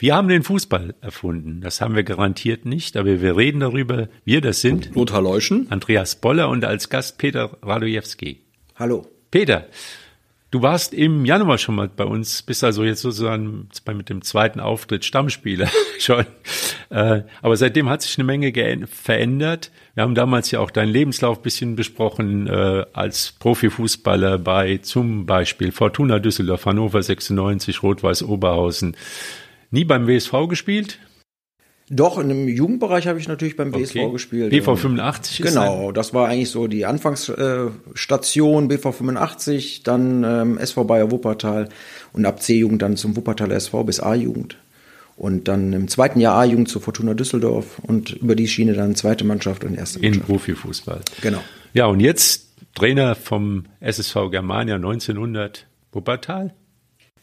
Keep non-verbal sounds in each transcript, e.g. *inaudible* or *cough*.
Wir haben den Fußball erfunden. Das haben wir garantiert nicht, aber wir reden darüber. Wir, das sind Lothar Leuschen, Andreas Boller und als Gast Peter Radojewski. Hallo. Peter, du warst im Januar schon mal bei uns, bist also jetzt sozusagen mit dem zweiten Auftritt Stammspieler *laughs* schon. Äh, aber seitdem hat sich eine Menge verändert. Wir haben damals ja auch deinen Lebenslauf bisschen besprochen äh, als Profifußballer bei zum Beispiel Fortuna Düsseldorf, Hannover 96, Rot-Weiß Oberhausen, Nie beim WSV gespielt? Doch, in dem Jugendbereich habe ich natürlich beim BSV okay. gespielt. BV 85 ist Genau, das war eigentlich so die Anfangsstation, BV 85, dann ähm, SV Bayer Wuppertal und ab C-Jugend dann zum Wuppertal SV bis A-Jugend. Und dann im zweiten Jahr A-Jugend zu Fortuna Düsseldorf und über die Schiene dann zweite Mannschaft und erste Mannschaft. In Profifußball. Genau. Ja, und jetzt Trainer vom SSV Germania 1900 Wuppertal.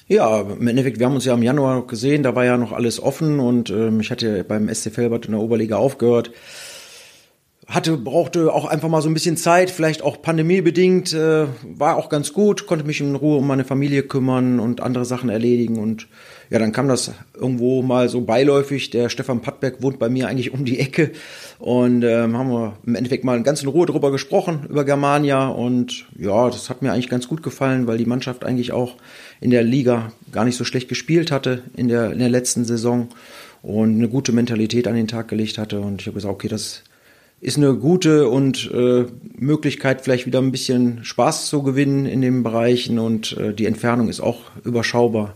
Ja, im Endeffekt, wir haben uns ja im Januar gesehen, da war ja noch alles offen und ähm, ich hatte beim SC Felbert in der Oberliga aufgehört. Hatte, brauchte auch einfach mal so ein bisschen Zeit, vielleicht auch pandemiebedingt, äh, war auch ganz gut, konnte mich in Ruhe um meine Familie kümmern und andere Sachen erledigen und ja, dann kam das irgendwo mal so beiläufig. Der Stefan Pattberg wohnt bei mir eigentlich um die Ecke und ähm, haben wir im Endeffekt mal ganz in Ruhe drüber gesprochen, über Germania und ja, das hat mir eigentlich ganz gut gefallen, weil die Mannschaft eigentlich auch in der Liga gar nicht so schlecht gespielt hatte in der, in der letzten Saison und eine gute Mentalität an den Tag gelegt hatte. Und ich habe gesagt, okay, das ist eine gute und äh, Möglichkeit, vielleicht wieder ein bisschen Spaß zu gewinnen in den Bereichen und äh, die Entfernung ist auch überschaubar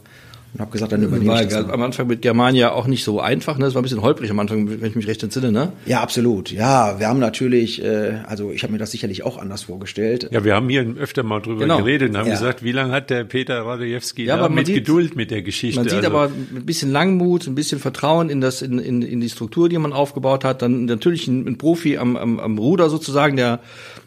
und habe gesagt, dann übernehme war ich das. Dann. Am Anfang mit Germania auch nicht so einfach, ne? Das war ein bisschen holprig am Anfang, wenn ich mich recht entsinne, ne? Ja, absolut. Ja, wir haben natürlich, äh, also ich habe mir das sicherlich auch anders vorgestellt. Ja, wir haben hier öfter mal drüber genau. geredet und haben ja. gesagt, wie lange hat der Peter Radojewski ja, da mit sieht, Geduld mit der Geschichte? Man sieht also, aber ein bisschen Langmut, ein bisschen Vertrauen in das, in, in, in die Struktur, die man aufgebaut hat. Dann natürlich ein, ein Profi am, am, am Ruder sozusagen, der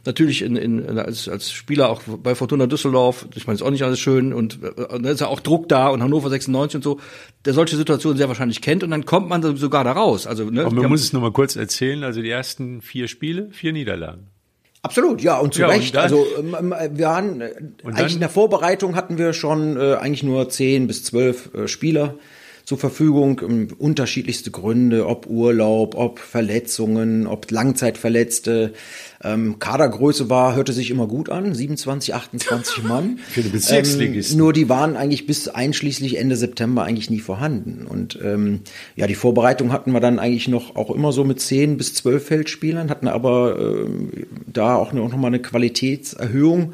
natürlich in, in, als, als Spieler auch bei Fortuna Düsseldorf, ich meine, ist auch nicht alles schön und äh, da ist ja auch Druck da und Hannover 96 und so, der solche Situationen sehr wahrscheinlich kennt und dann kommt man sogar da raus. Also, ne, Aber man muss es nochmal kurz erzählen, also die ersten vier Spiele, vier Niederlagen. Absolut, ja, und zu ja, Recht. Und also ähm, ähm, wir waren äh, eigentlich in der Vorbereitung hatten wir schon äh, eigentlich nur zehn bis zwölf äh, Spieler zur Verfügung, um, unterschiedlichste Gründe, ob Urlaub, ob Verletzungen, ob Langzeitverletzte. Ähm, Kadergröße war, hörte sich immer gut an, 27, 28 *laughs* Mann. Für den Bezirksligisten. Ähm, nur die waren eigentlich bis einschließlich Ende September eigentlich nie vorhanden. Und ähm, ja, die Vorbereitung hatten wir dann eigentlich noch auch immer so mit 10 bis 12 Feldspielern, hatten aber ähm, da auch noch mal eine Qualitätserhöhung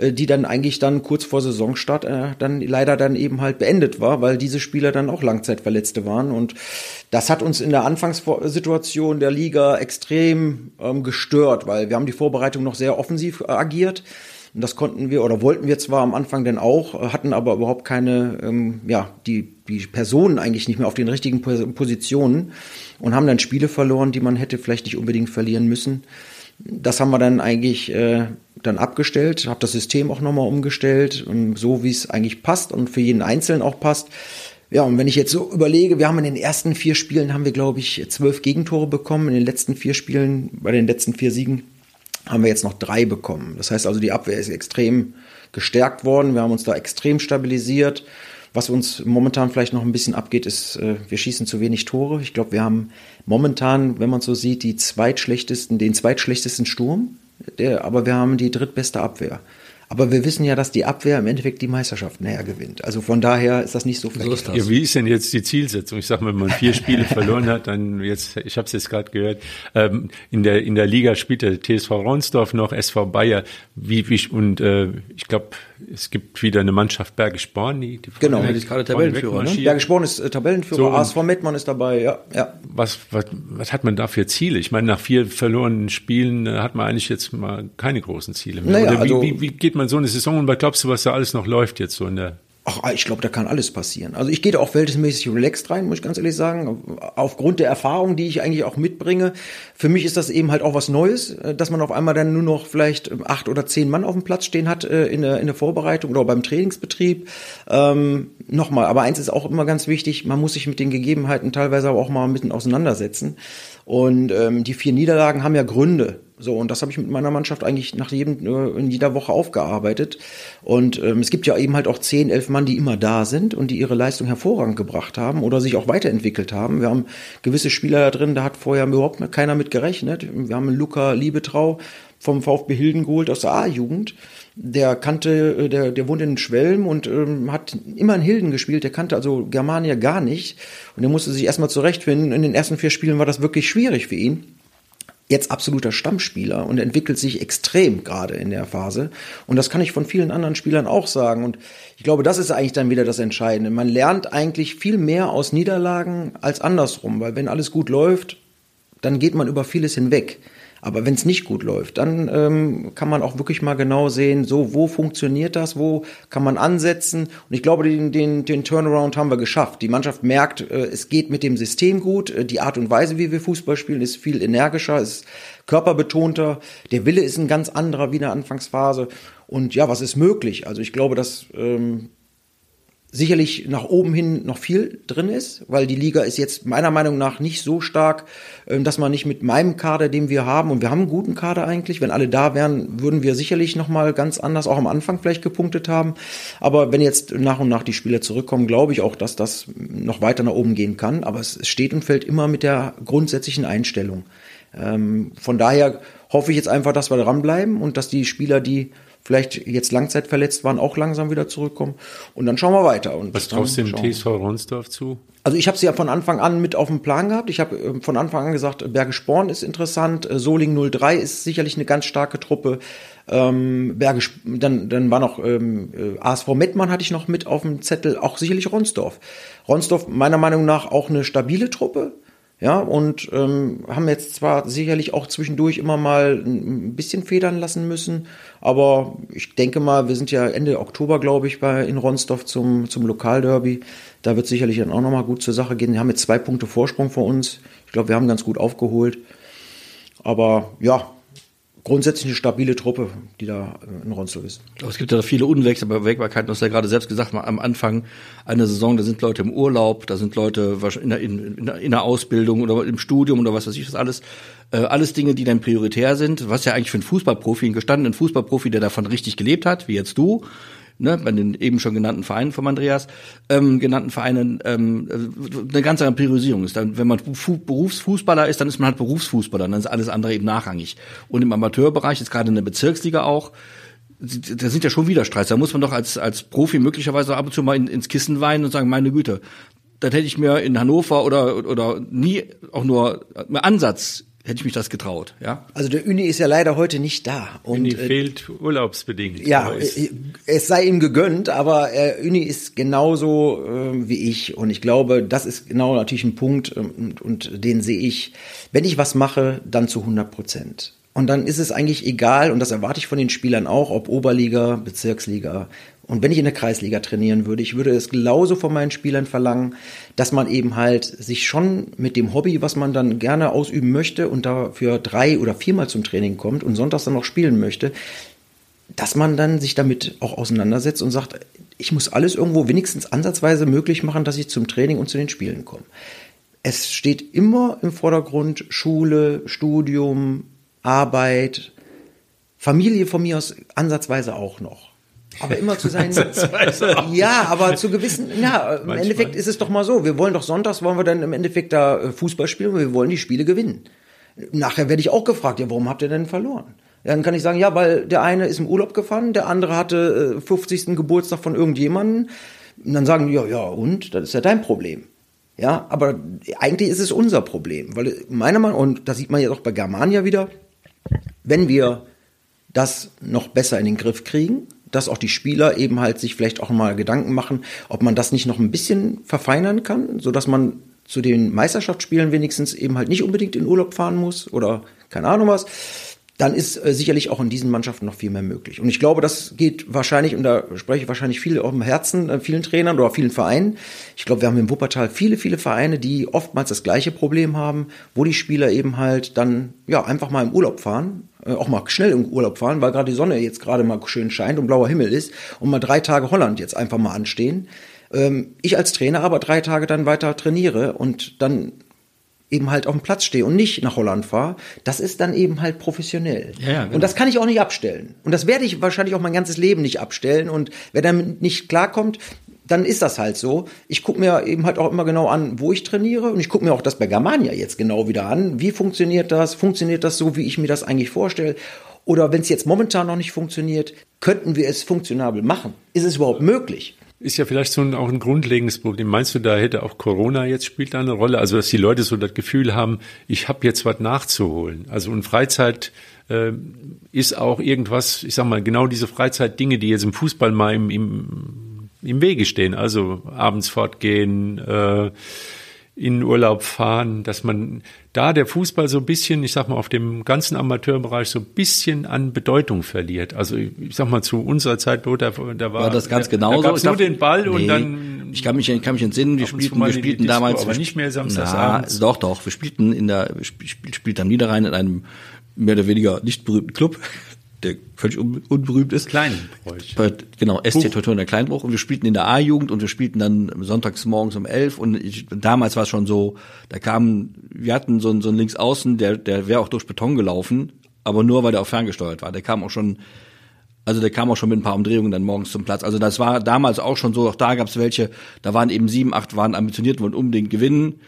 die dann eigentlich dann kurz vor Saisonstart äh, dann leider dann eben halt beendet war, weil diese Spieler dann auch Langzeitverletzte waren und das hat uns in der Anfangssituation der Liga extrem ähm, gestört, weil wir haben die Vorbereitung noch sehr offensiv äh, agiert. Und das konnten wir oder wollten wir zwar am Anfang denn auch, äh, hatten aber überhaupt keine, ähm, ja, die, die Personen eigentlich nicht mehr auf den richtigen Positionen und haben dann Spiele verloren, die man hätte vielleicht nicht unbedingt verlieren müssen. Das haben wir dann eigentlich äh, dann abgestellt, habe das System auch nochmal umgestellt, so wie es eigentlich passt und für jeden Einzelnen auch passt. Ja, und wenn ich jetzt so überlege, wir haben in den ersten vier Spielen, haben wir, glaube ich, zwölf Gegentore bekommen. In den letzten vier Spielen, bei den letzten vier Siegen, haben wir jetzt noch drei bekommen. Das heißt also, die Abwehr ist extrem gestärkt worden. Wir haben uns da extrem stabilisiert. Was uns momentan vielleicht noch ein bisschen abgeht, ist, äh, wir schießen zu wenig Tore. Ich glaube, wir haben momentan, wenn man so sieht, die zweitschlechtesten, den zweitschlechtesten Sturm, aber wir haben die drittbeste Abwehr. Aber wir wissen ja, dass die Abwehr im Endeffekt die Meisterschaft näher gewinnt. Also von daher ist das nicht so verkehrt. So ja, wie ist denn jetzt die Zielsetzung? Ich sag mal, wenn man vier Spiele *laughs* verloren hat, dann jetzt, ich habe es jetzt gerade gehört, ähm, in der in der Liga spielt der TSV Ronsdorf noch, SV Bayer, wie, wie und äh, ich glaube, es gibt wieder eine Mannschaft Bergisch Born, die, die genau, die ist gerade Tabellenführer. Ne? Bergisch Born ist äh, Tabellenführer, so, ASV Mettmann ist dabei, ja, ja. Was, was was hat man da für Ziele? Ich meine, nach vier verlorenen Spielen äh, hat man eigentlich jetzt mal keine großen Ziele mehr. Naja, Oder wie, also, wie, wie geht man man so eine Saison und was glaubst du, was da alles noch läuft jetzt so in der Ach, ich glaube, da kann alles passieren. Also ich gehe da auch verhältnismäßig relaxed rein, muss ich ganz ehrlich sagen. Aufgrund der Erfahrung, die ich eigentlich auch mitbringe. Für mich ist das eben halt auch was Neues, äh, dass man auf einmal dann nur noch vielleicht acht oder zehn Mann auf dem Platz stehen hat äh, in der, in der Vorbereitung oder beim Trainingsbetrieb. Ähm, Nochmal, aber eins ist auch immer ganz wichtig, man muss sich mit den Gegebenheiten teilweise aber auch mal bisschen auseinandersetzen. Und ähm, die vier Niederlagen haben ja Gründe So, und das habe ich mit meiner Mannschaft eigentlich nach jedem, äh, in jeder Woche aufgearbeitet. Und ähm, es gibt ja eben halt auch zehn, elf Mann, die immer da sind und die ihre Leistung hervorragend gebracht haben oder sich auch weiterentwickelt haben. Wir haben gewisse Spieler da drin, da hat vorher überhaupt keiner mit gerechnet. Wir haben Luca Liebetrau vom VfB Hilden geholt aus der A-Jugend. Der kannte, äh, der, der wohnt in Schwelm und ähm, hat immer in Hilden gespielt. Der kannte also Germania gar nicht. Und er musste sich erstmal zurechtfinden. In den ersten vier Spielen war das wirklich schwierig für ihn jetzt absoluter Stammspieler und entwickelt sich extrem gerade in der Phase. Und das kann ich von vielen anderen Spielern auch sagen. Und ich glaube, das ist eigentlich dann wieder das Entscheidende. Man lernt eigentlich viel mehr aus Niederlagen als andersrum, weil wenn alles gut läuft, dann geht man über vieles hinweg. Aber wenn es nicht gut läuft, dann ähm, kann man auch wirklich mal genau sehen, so wo funktioniert das, wo kann man ansetzen. Und ich glaube, den, den, den Turnaround haben wir geschafft. Die Mannschaft merkt, äh, es geht mit dem System gut. Äh, die Art und Weise, wie wir Fußball spielen, ist viel energischer, ist körperbetonter. Der Wille ist ein ganz anderer wie in der Anfangsphase. Und ja, was ist möglich? Also ich glaube, dass ähm, sicherlich nach oben hin noch viel drin ist, weil die Liga ist jetzt meiner Meinung nach nicht so stark, ähm, dass man nicht mit meinem Kader, den wir haben, und wir haben einen guten Kader eigentlich, wenn alle da wären, würden wir sicherlich noch mal ganz anders auch am Anfang vielleicht gepunktet haben. Aber wenn jetzt nach und nach die Spieler zurückkommen, glaube ich auch, dass das noch weiter nach oben gehen kann. Aber es steht und fällt immer mit der grundsätzlichen Einstellung. Ähm, von daher hoffe ich jetzt einfach, dass wir dranbleiben und dass die Spieler, die vielleicht jetzt langzeitverletzt waren, auch langsam wieder zurückkommen. Und dann schauen wir weiter. Und Was traust du dem TSV Ronsdorf zu? Also ich habe sie ja von Anfang an mit auf dem Plan gehabt. Ich habe äh, von Anfang an gesagt, Berge Sporn ist interessant, äh, Soling 03 ist sicherlich eine ganz starke Truppe. Ähm, Berge, dann, dann war noch ähm, äh, ASV Mettmann hatte ich noch mit auf dem Zettel, auch sicherlich Ronsdorf. Ronsdorf meiner Meinung nach auch eine stabile Truppe, ja, und ähm, haben jetzt zwar sicherlich auch zwischendurch immer mal ein bisschen federn lassen müssen, aber ich denke mal, wir sind ja Ende Oktober, glaube ich, bei in Ronsdorf zum, zum Lokalderby. Da wird sicherlich dann auch nochmal gut zur Sache gehen. Wir haben jetzt zwei Punkte Vorsprung vor uns. Ich glaube, wir haben ganz gut aufgeholt. Aber ja, grundsätzlich eine stabile Truppe, die da äh, in Ronsdorf ist. Aber es gibt ja viele Unwägbarkeiten, du hast ja gerade selbst gesagt, am Anfang einer Saison, da sind Leute im Urlaub, da sind Leute in der, in, in der Ausbildung oder im Studium oder was weiß ich was alles. Äh, alles Dinge, die dann prioritär sind, was ja eigentlich für einen Fußballprofi, einen gestandenen Fußballprofi, der davon richtig gelebt hat, wie jetzt du, ne, bei den eben schon genannten Vereinen von Andreas, ähm, genannten Vereinen, ähm, eine ganz andere Priorisierung ist. Dann, wenn man Fu Berufsfußballer ist, dann ist man halt Berufsfußballer, dann ist alles andere eben nachrangig. Und im Amateurbereich, ist gerade in der Bezirksliga auch, da sind ja schon Widerstreits. Da muss man doch als, als Profi möglicherweise ab und zu mal in, ins Kissen weinen und sagen, meine Güte, das hätte ich mir in Hannover oder, oder nie auch nur Ansatz hätte ich mich das getraut, ja. Also der Uni ist ja leider heute nicht da. Und, Uni äh, fehlt urlaubsbedingt. Ja, äh, es sei ihm gegönnt, aber äh, Uni ist genauso äh, wie ich und ich glaube, das ist genau natürlich ein Punkt ähm, und, und den sehe ich, wenn ich was mache, dann zu 100 Prozent. Und dann ist es eigentlich egal, und das erwarte ich von den Spielern auch, ob Oberliga, Bezirksliga. Und wenn ich in der Kreisliga trainieren würde, ich würde es genauso von meinen Spielern verlangen, dass man eben halt sich schon mit dem Hobby, was man dann gerne ausüben möchte und dafür drei oder viermal zum Training kommt und sonntags dann noch spielen möchte, dass man dann sich damit auch auseinandersetzt und sagt, ich muss alles irgendwo wenigstens ansatzweise möglich machen, dass ich zum Training und zu den Spielen komme. Es steht immer im Vordergrund Schule, Studium, Arbeit, Familie von mir aus ansatzweise auch noch. Aber immer zu sein. *laughs* ja, aber zu gewissen, ja, im Manchmal. Endeffekt ist es doch mal so. Wir wollen doch sonntags, wollen wir dann im Endeffekt da äh, Fußball spielen, wir wollen die Spiele gewinnen. Nachher werde ich auch gefragt, ja, warum habt ihr denn verloren? Dann kann ich sagen, ja, weil der eine ist im Urlaub gefahren, der andere hatte 50. Äh, Geburtstag von irgendjemandem. Und dann sagen die, ja, ja, und? Das ist ja dein Problem. Ja, aber eigentlich ist es unser Problem, weil meiner Meinung, und das sieht man ja auch bei Germania wieder, wenn wir das noch besser in den Griff kriegen, dass auch die Spieler eben halt sich vielleicht auch mal Gedanken machen, ob man das nicht noch ein bisschen verfeinern kann, so dass man zu den Meisterschaftsspielen wenigstens eben halt nicht unbedingt in Urlaub fahren muss oder keine Ahnung was dann ist äh, sicherlich auch in diesen Mannschaften noch viel mehr möglich. Und ich glaube, das geht wahrscheinlich, und da spreche ich wahrscheinlich viel auf dem Herzen, äh, vielen Trainern oder vielen Vereinen. Ich glaube, wir haben im Wuppertal viele, viele Vereine, die oftmals das gleiche Problem haben, wo die Spieler eben halt dann ja einfach mal im Urlaub fahren, äh, auch mal schnell im Urlaub fahren, weil gerade die Sonne jetzt gerade mal schön scheint und blauer Himmel ist und mal drei Tage Holland jetzt einfach mal anstehen. Ähm, ich als Trainer aber drei Tage dann weiter trainiere und dann eben halt auf dem Platz stehe und nicht nach Holland fahre, das ist dann eben halt professionell. Ja, ja, genau. Und das kann ich auch nicht abstellen. Und das werde ich wahrscheinlich auch mein ganzes Leben nicht abstellen. Und wer damit nicht klarkommt, dann ist das halt so. Ich gucke mir eben halt auch immer genau an, wo ich trainiere. Und ich gucke mir auch das bei Germania jetzt genau wieder an. Wie funktioniert das? Funktioniert das so, wie ich mir das eigentlich vorstelle? Oder wenn es jetzt momentan noch nicht funktioniert, könnten wir es funktionabel machen? Ist es überhaupt möglich? Ist ja vielleicht so ein, auch ein grundlegendes Problem. Meinst du, da hätte auch Corona jetzt spielt da eine Rolle? Also, dass die Leute so das Gefühl haben, ich habe jetzt was nachzuholen. Also, und Freizeit äh, ist auch irgendwas, ich sag mal, genau diese Freizeitdinge, die jetzt im Fußball mal im, im, im Wege stehen. Also abends fortgehen, äh, in Urlaub fahren, dass man da der Fußball so ein bisschen, ich sag mal, auf dem ganzen Amateurbereich so ein bisschen an Bedeutung verliert. Also ich sag mal, zu unserer Zeit, da, da war, War das ganz da, genauso? Da gab's nur den Ball und Nee, dann Ich kann mich, ich kann mich entsinnen, wir und spielten, wir spielten Disco, damals. aber nicht mehr samstagsabends. Na, doch, doch. Wir spielten in der, wir sp- spiel- spielten am Niederrhein in einem mehr oder weniger nicht berühmten Club, der völlig un, unberühmt ist. Kleinbräuch. Genau, SC Teutonia der Kleinbruch. Und wir spielten in der A-Jugend und wir spielten dann sonntags morgens um elf. Und ich, damals war es schon so, da kamen, wir hatten so einen, so einen Linksaußen, der, der wäre auch durch Beton gelaufen, aber nur, weil der auch ferngesteuert war. Der kam auch schon, also der kam auch schon mit ein paar Umdrehungen dann morgens zum Platz. Also das war damals auch schon so, auch da gab es welche, da waren eben sieben, acht waren ambitioniert, wollten unbedingt gewinnen.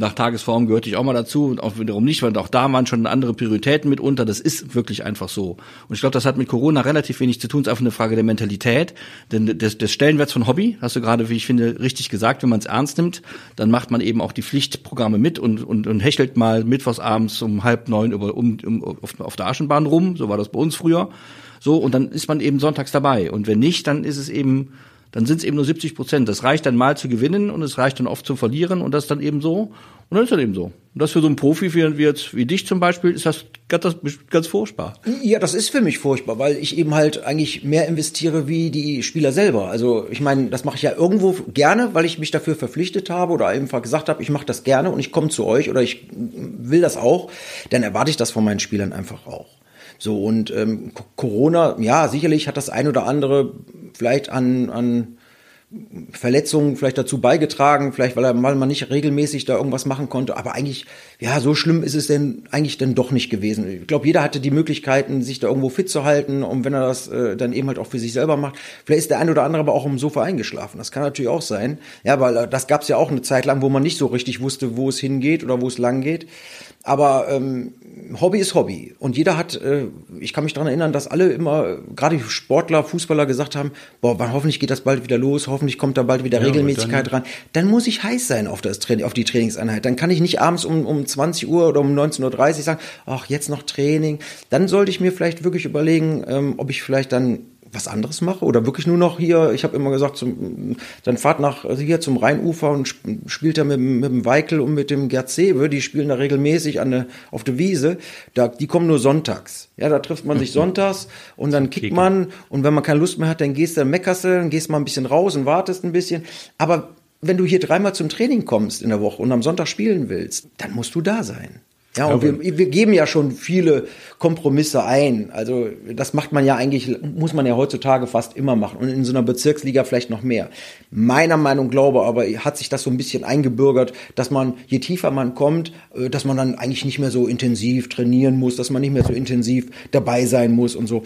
Nach Tagesform gehörte ich auch mal dazu und auch wiederum nicht, weil auch da waren schon andere Prioritäten mitunter. Das ist wirklich einfach so. Und ich glaube, das hat mit Corona relativ wenig zu tun. Es ist einfach eine Frage der Mentalität. Denn des, des Stellenwerts von Hobby, hast du gerade, wie ich finde, richtig gesagt, wenn man es ernst nimmt, dann macht man eben auch die Pflichtprogramme mit und, und, und hechelt mal mittwochsabends um halb neun über, um, um, auf, auf der Aschenbahn rum. So war das bei uns früher. So, und dann ist man eben sonntags dabei. Und wenn nicht, dann ist es eben, dann sind es eben nur 70 Prozent. Das reicht dann mal zu gewinnen und es reicht dann oft zu verlieren und das dann eben so. Und dann ist das eben so. Und das für so einen Profi wie, wie, jetzt, wie dich zum Beispiel ist das ganz, ganz furchtbar. Ja, das ist für mich furchtbar, weil ich eben halt eigentlich mehr investiere wie die Spieler selber. Also ich meine, das mache ich ja irgendwo gerne, weil ich mich dafür verpflichtet habe oder einfach gesagt habe, ich mache das gerne und ich komme zu euch oder ich will das auch, dann erwarte ich das von meinen Spielern einfach auch. So und ähm, Co- Corona, ja, sicherlich hat das ein oder andere vielleicht an, an Verletzungen vielleicht dazu beigetragen, vielleicht weil er weil man nicht regelmäßig da irgendwas machen konnte, aber eigentlich ja, so schlimm ist es denn eigentlich dann doch nicht gewesen. Ich glaube, jeder hatte die Möglichkeiten, sich da irgendwo fit zu halten und wenn er das äh, dann eben halt auch für sich selber macht, vielleicht ist der ein oder andere aber auch im Sofa eingeschlafen. Das kann natürlich auch sein. Ja, weil äh, das gab es ja auch eine Zeit lang, wo man nicht so richtig wusste, wo es hingeht oder wo es lang geht. Aber ähm, Hobby ist Hobby. Und jeder hat, äh, ich kann mich daran erinnern, dass alle immer, gerade Sportler, Fußballer gesagt haben, boah, wann, hoffentlich geht das bald wieder los, hoffentlich kommt da bald wieder Ja, Regelmäßigkeit dann- ran. Dann muss ich heiß sein auf, das Training, auf die Trainingseinheit. Dann kann ich nicht abends um, um 20 Uhr oder um 19.30 Uhr sagen, ach, jetzt noch Training. Dann sollte ich mir vielleicht wirklich überlegen, ähm, ob ich vielleicht dann was anderes mache oder wirklich nur noch hier, ich habe immer gesagt, zum, dann fahrt nach also hier zum Rheinufer und sp- spielt da mit, dem- mit dem Weikel und mit dem Gerd Sewe, die spielen da regelmäßig an der, auf der Wiese, da, die kommen nur sonntags. Ja, da trifft man sich *laughs* sonntags und dann kickt man und wenn man keine Lust mehr hat, dann gehst du, dann meckerst du, dann gehst mal ein bisschen raus und wartest ein bisschen. Aber wenn du hier dreimal zum Training kommst in der Woche und am Sonntag spielen willst, dann musst du da sein. Ja, und wir, wir geben ja schon viele Kompromisse ein. Also das macht man ja eigentlich, muss man ja heutzutage fast immer machen. Und in so einer Bezirksliga vielleicht noch mehr. Meiner Meinung glaube aber, hat sich das so ein bisschen eingebürgert, dass man, je tiefer man kommt, äh, dass man dann eigentlich nicht mehr so intensiv trainieren muss, dass man nicht mehr so intensiv dabei sein muss und so.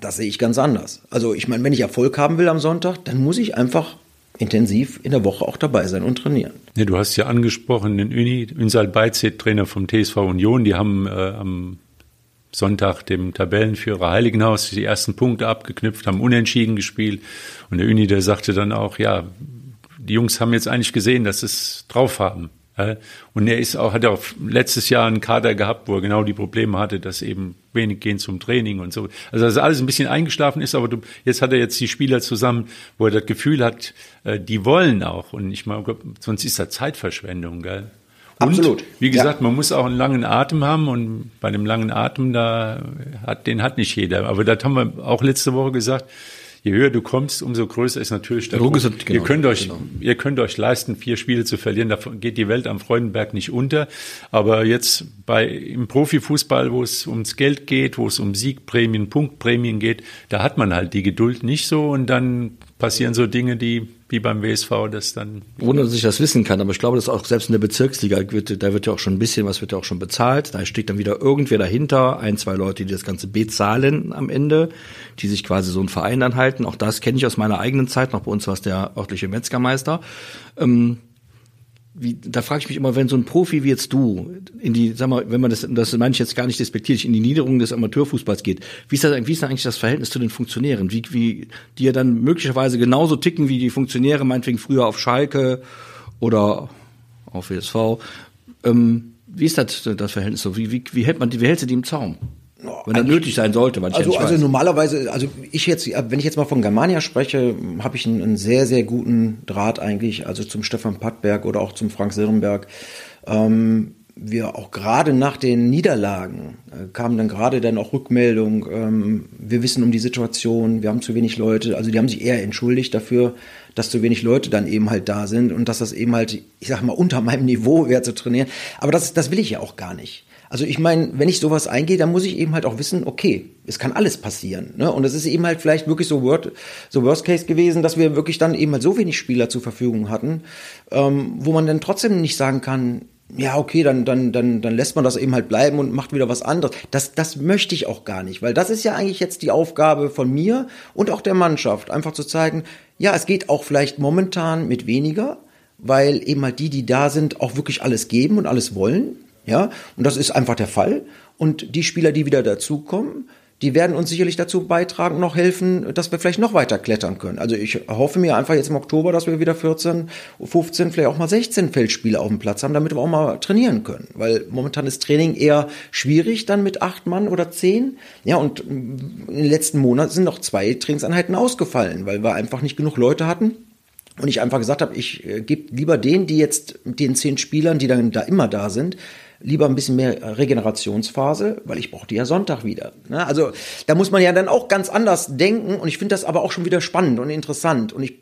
Das sehe ich ganz anders. Also ich meine, wenn ich Erfolg haben will am Sonntag, dann muss ich einfach intensiv in der Woche auch dabei sein und trainieren. Ja, du hast ja angesprochen, den Uni, Ünsal Beizet, Trainer vom TSV Union, die haben äh, am Sonntag dem Tabellenführer Heiligenhaus die ersten Punkte abgeknüpft, haben unentschieden gespielt. Und der Uni, der sagte dann auch, ja, die Jungs haben jetzt eigentlich gesehen, dass sie es drauf haben. Ja. Und er ist auch, hat auch letztes Jahr einen Kader gehabt, wo er genau die Probleme hatte, dass eben wenig gehen zum Training und so. Also dass alles ein bisschen eingeschlafen ist, aber du, jetzt hat er jetzt die Spieler zusammen, wo er das Gefühl hat, äh, die wollen auch. Und ich meine, sonst ist das Zeitverschwendung, gell? Und, Absolut. Wie gesagt, man muss auch einen langen Atem haben und bei dem langen Atem, da hat, den hat nicht jeder. Aber das haben wir auch letzte Woche gesagt. Je höher du kommst, umso größer ist natürlich der, Druck. Genau, ihr könnt euch, genau. ihr könnt euch leisten, vier Spiele zu verlieren. Da geht die Welt am Freudenberg nicht unter. Aber jetzt bei im Profifußball, wo es ums Geld geht, wo es um Siegprämien, Punktprämien geht, da hat man halt die Geduld nicht so und dann passieren so Dinge, die wie beim WSV das dann. Ohne dass ich das wissen kann, aber ich glaube, dass auch selbst in der Bezirksliga wird, da wird ja auch schon ein bisschen was wird ja auch schon bezahlt. Da steht dann wieder irgendwer dahinter, ein, zwei Leute, die das Ganze bezahlen am Ende, die sich quasi so einen Verein dann halten. Auch das kenne ich aus meiner eigenen Zeit, noch bei uns war es der örtliche Metzgermeister. Ähm, wie, da frage ich mich immer, wenn so ein Profi wie jetzt du in die, sag mal, wenn man das, das meine ich jetzt gar nicht despektierlich, in die Niederung des Amateurfußballs geht, wie ist das, wie ist da eigentlich das Verhältnis zu den Funktionären? Wie, wie, die ja dann möglicherweise genauso ticken wie die Funktionäre, meinetwegen früher auf Schalke oder auf WSV. Ähm, wie ist das, das Verhältnis so? Wie, wie, wie hält man die, wie hältst du die im Zaum? Wenn das nötig sein sollte, man also, ja also normalerweise, also ich jetzt, wenn ich jetzt mal von Germania spreche, habe ich einen, einen, sehr, sehr guten Draht eigentlich, also zum Stefan Pattberg oder auch zum Frank Sirrenberg. Ähm, wir auch gerade nach den Niederlagen äh, kamen dann gerade dann auch Rückmeldung, ähm, wir wissen um die Situation, wir haben zu wenig Leute, also die haben sich eher entschuldigt dafür, dass zu wenig Leute dann eben halt da sind und dass das eben halt, ich sag mal, unter meinem Niveau wäre zu trainieren. Aber das, das will ich ja auch gar nicht. Also ich meine, wenn ich sowas eingehe, dann muss ich eben halt auch wissen, okay, es kann alles passieren. Ne? Und es ist eben halt vielleicht wirklich so, Word, so Worst Case gewesen, dass wir wirklich dann eben halt so wenig Spieler zur Verfügung hatten, ähm, wo man dann trotzdem nicht sagen kann, ja, okay, dann, dann, dann, dann lässt man das eben halt bleiben und macht wieder was anderes. Das, das möchte ich auch gar nicht, weil das ist ja eigentlich jetzt die Aufgabe von mir und auch der Mannschaft, einfach zu zeigen, ja, es geht auch vielleicht momentan mit weniger, weil eben halt die, die da sind, auch wirklich alles geben und alles wollen. Ja, und das ist einfach der Fall. Und die Spieler, die wieder dazukommen, die werden uns sicherlich dazu beitragen und noch helfen, dass wir vielleicht noch weiter klettern können. Also ich hoffe mir einfach jetzt im Oktober, dass wir wieder 14, 15, vielleicht auch mal 16 Feldspiele auf dem Platz haben, damit wir auch mal trainieren können. Weil momentan ist Training eher schwierig dann mit acht Mann oder zehn. Ja, und in den letzten Monaten sind noch zwei Trainingseinheiten ausgefallen, weil wir einfach nicht genug Leute hatten. Und ich einfach gesagt habe, ich äh, gebe lieber denen, die jetzt mit den zehn Spielern, die dann da immer da sind, lieber ein bisschen mehr Regenerationsphase, weil ich brauche die ja Sonntag wieder. Ne? Also da muss man ja dann auch ganz anders denken und ich finde das aber auch schon wieder spannend und interessant und ich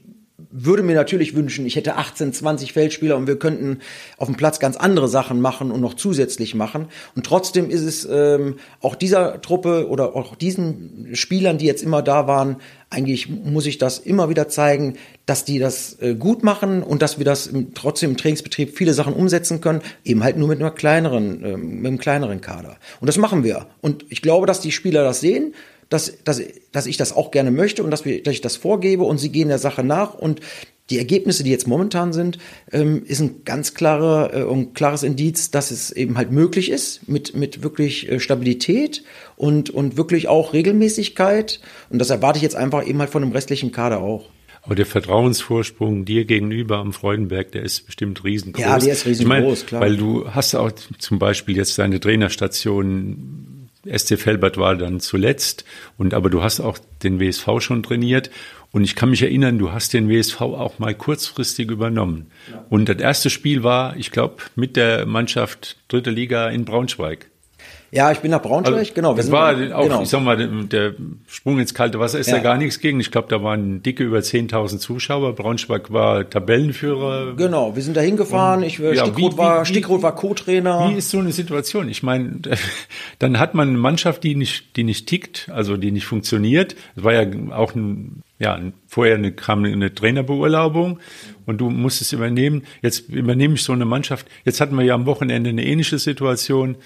würde mir natürlich wünschen, ich hätte 18, 20 Feldspieler und wir könnten auf dem Platz ganz andere Sachen machen und noch zusätzlich machen. Und trotzdem ist es ähm, auch dieser Truppe oder auch diesen Spielern, die jetzt immer da waren, eigentlich muss ich das immer wieder zeigen, dass die das äh, gut machen und dass wir das im, trotzdem im Trainingsbetrieb viele Sachen umsetzen können, eben halt nur mit einer kleineren, äh, mit einem kleineren Kader. Und das machen wir. Und ich glaube, dass die Spieler das sehen dass, dass, dass ich das auch gerne möchte und dass, wir, dass ich das vorgebe und sie gehen der Sache nach und die Ergebnisse, die jetzt momentan sind, ähm, ist ein ganz klarer äh, und klares Indiz, dass es eben halt möglich ist mit mit wirklich äh, Stabilität und und wirklich auch Regelmäßigkeit und das erwarte ich jetzt einfach eben halt von dem restlichen Kader auch. Aber der Vertrauensvorsprung dir gegenüber am Freudenberg, der ist bestimmt riesengroß. Ja, der ist riesengroß, ich mein, klar. Weil du hast auch zum Beispiel jetzt deine Trainerstation SC Felbert war dann zuletzt und aber du hast auch den WSV schon trainiert und ich kann mich erinnern, du hast den WSV auch mal kurzfristig übernommen. Ja. Und das erste Spiel war, ich glaube, mit der Mannschaft dritte Liga in Braunschweig. Ja, ich bin nach Braunschweig, also, genau. Das war auch, genau. ich sag mal, der Sprung ins kalte Wasser ist ja. da gar nichts gegen. Ich glaube, da waren dicke über 10.000 Zuschauer. Braunschweig war Tabellenführer. Genau, wir sind da hingefahren. Ich, ja, Stickrot, wie, war, wie, Stickrot war Co-Trainer. Wie ist so eine Situation? Ich meine, *laughs* dann hat man eine Mannschaft, die nicht, die nicht tickt, also die nicht funktioniert. Es war ja auch ein, ja, vorher eine, kam eine Trainerbeurlaubung und du musstest übernehmen. Jetzt übernehme ich so eine Mannschaft. Jetzt hatten wir ja am Wochenende eine ähnliche Situation.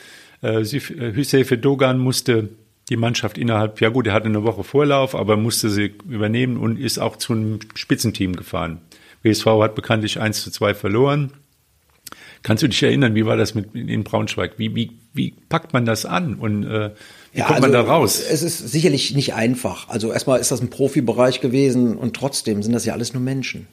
Äh, Hüsefe Dogan musste die Mannschaft innerhalb, ja gut, er hatte eine Woche Vorlauf, aber musste sie übernehmen und ist auch zu einem Spitzenteam gefahren. WSV hat bekanntlich 1 zu 2 verloren. Kannst du dich erinnern, wie war das mit in Braunschweig? Wie, wie, wie packt man das an und äh, wie ja, kommt also, man da raus? Es ist sicherlich nicht einfach. Also erstmal ist das ein Profibereich gewesen und trotzdem sind das ja alles nur Menschen.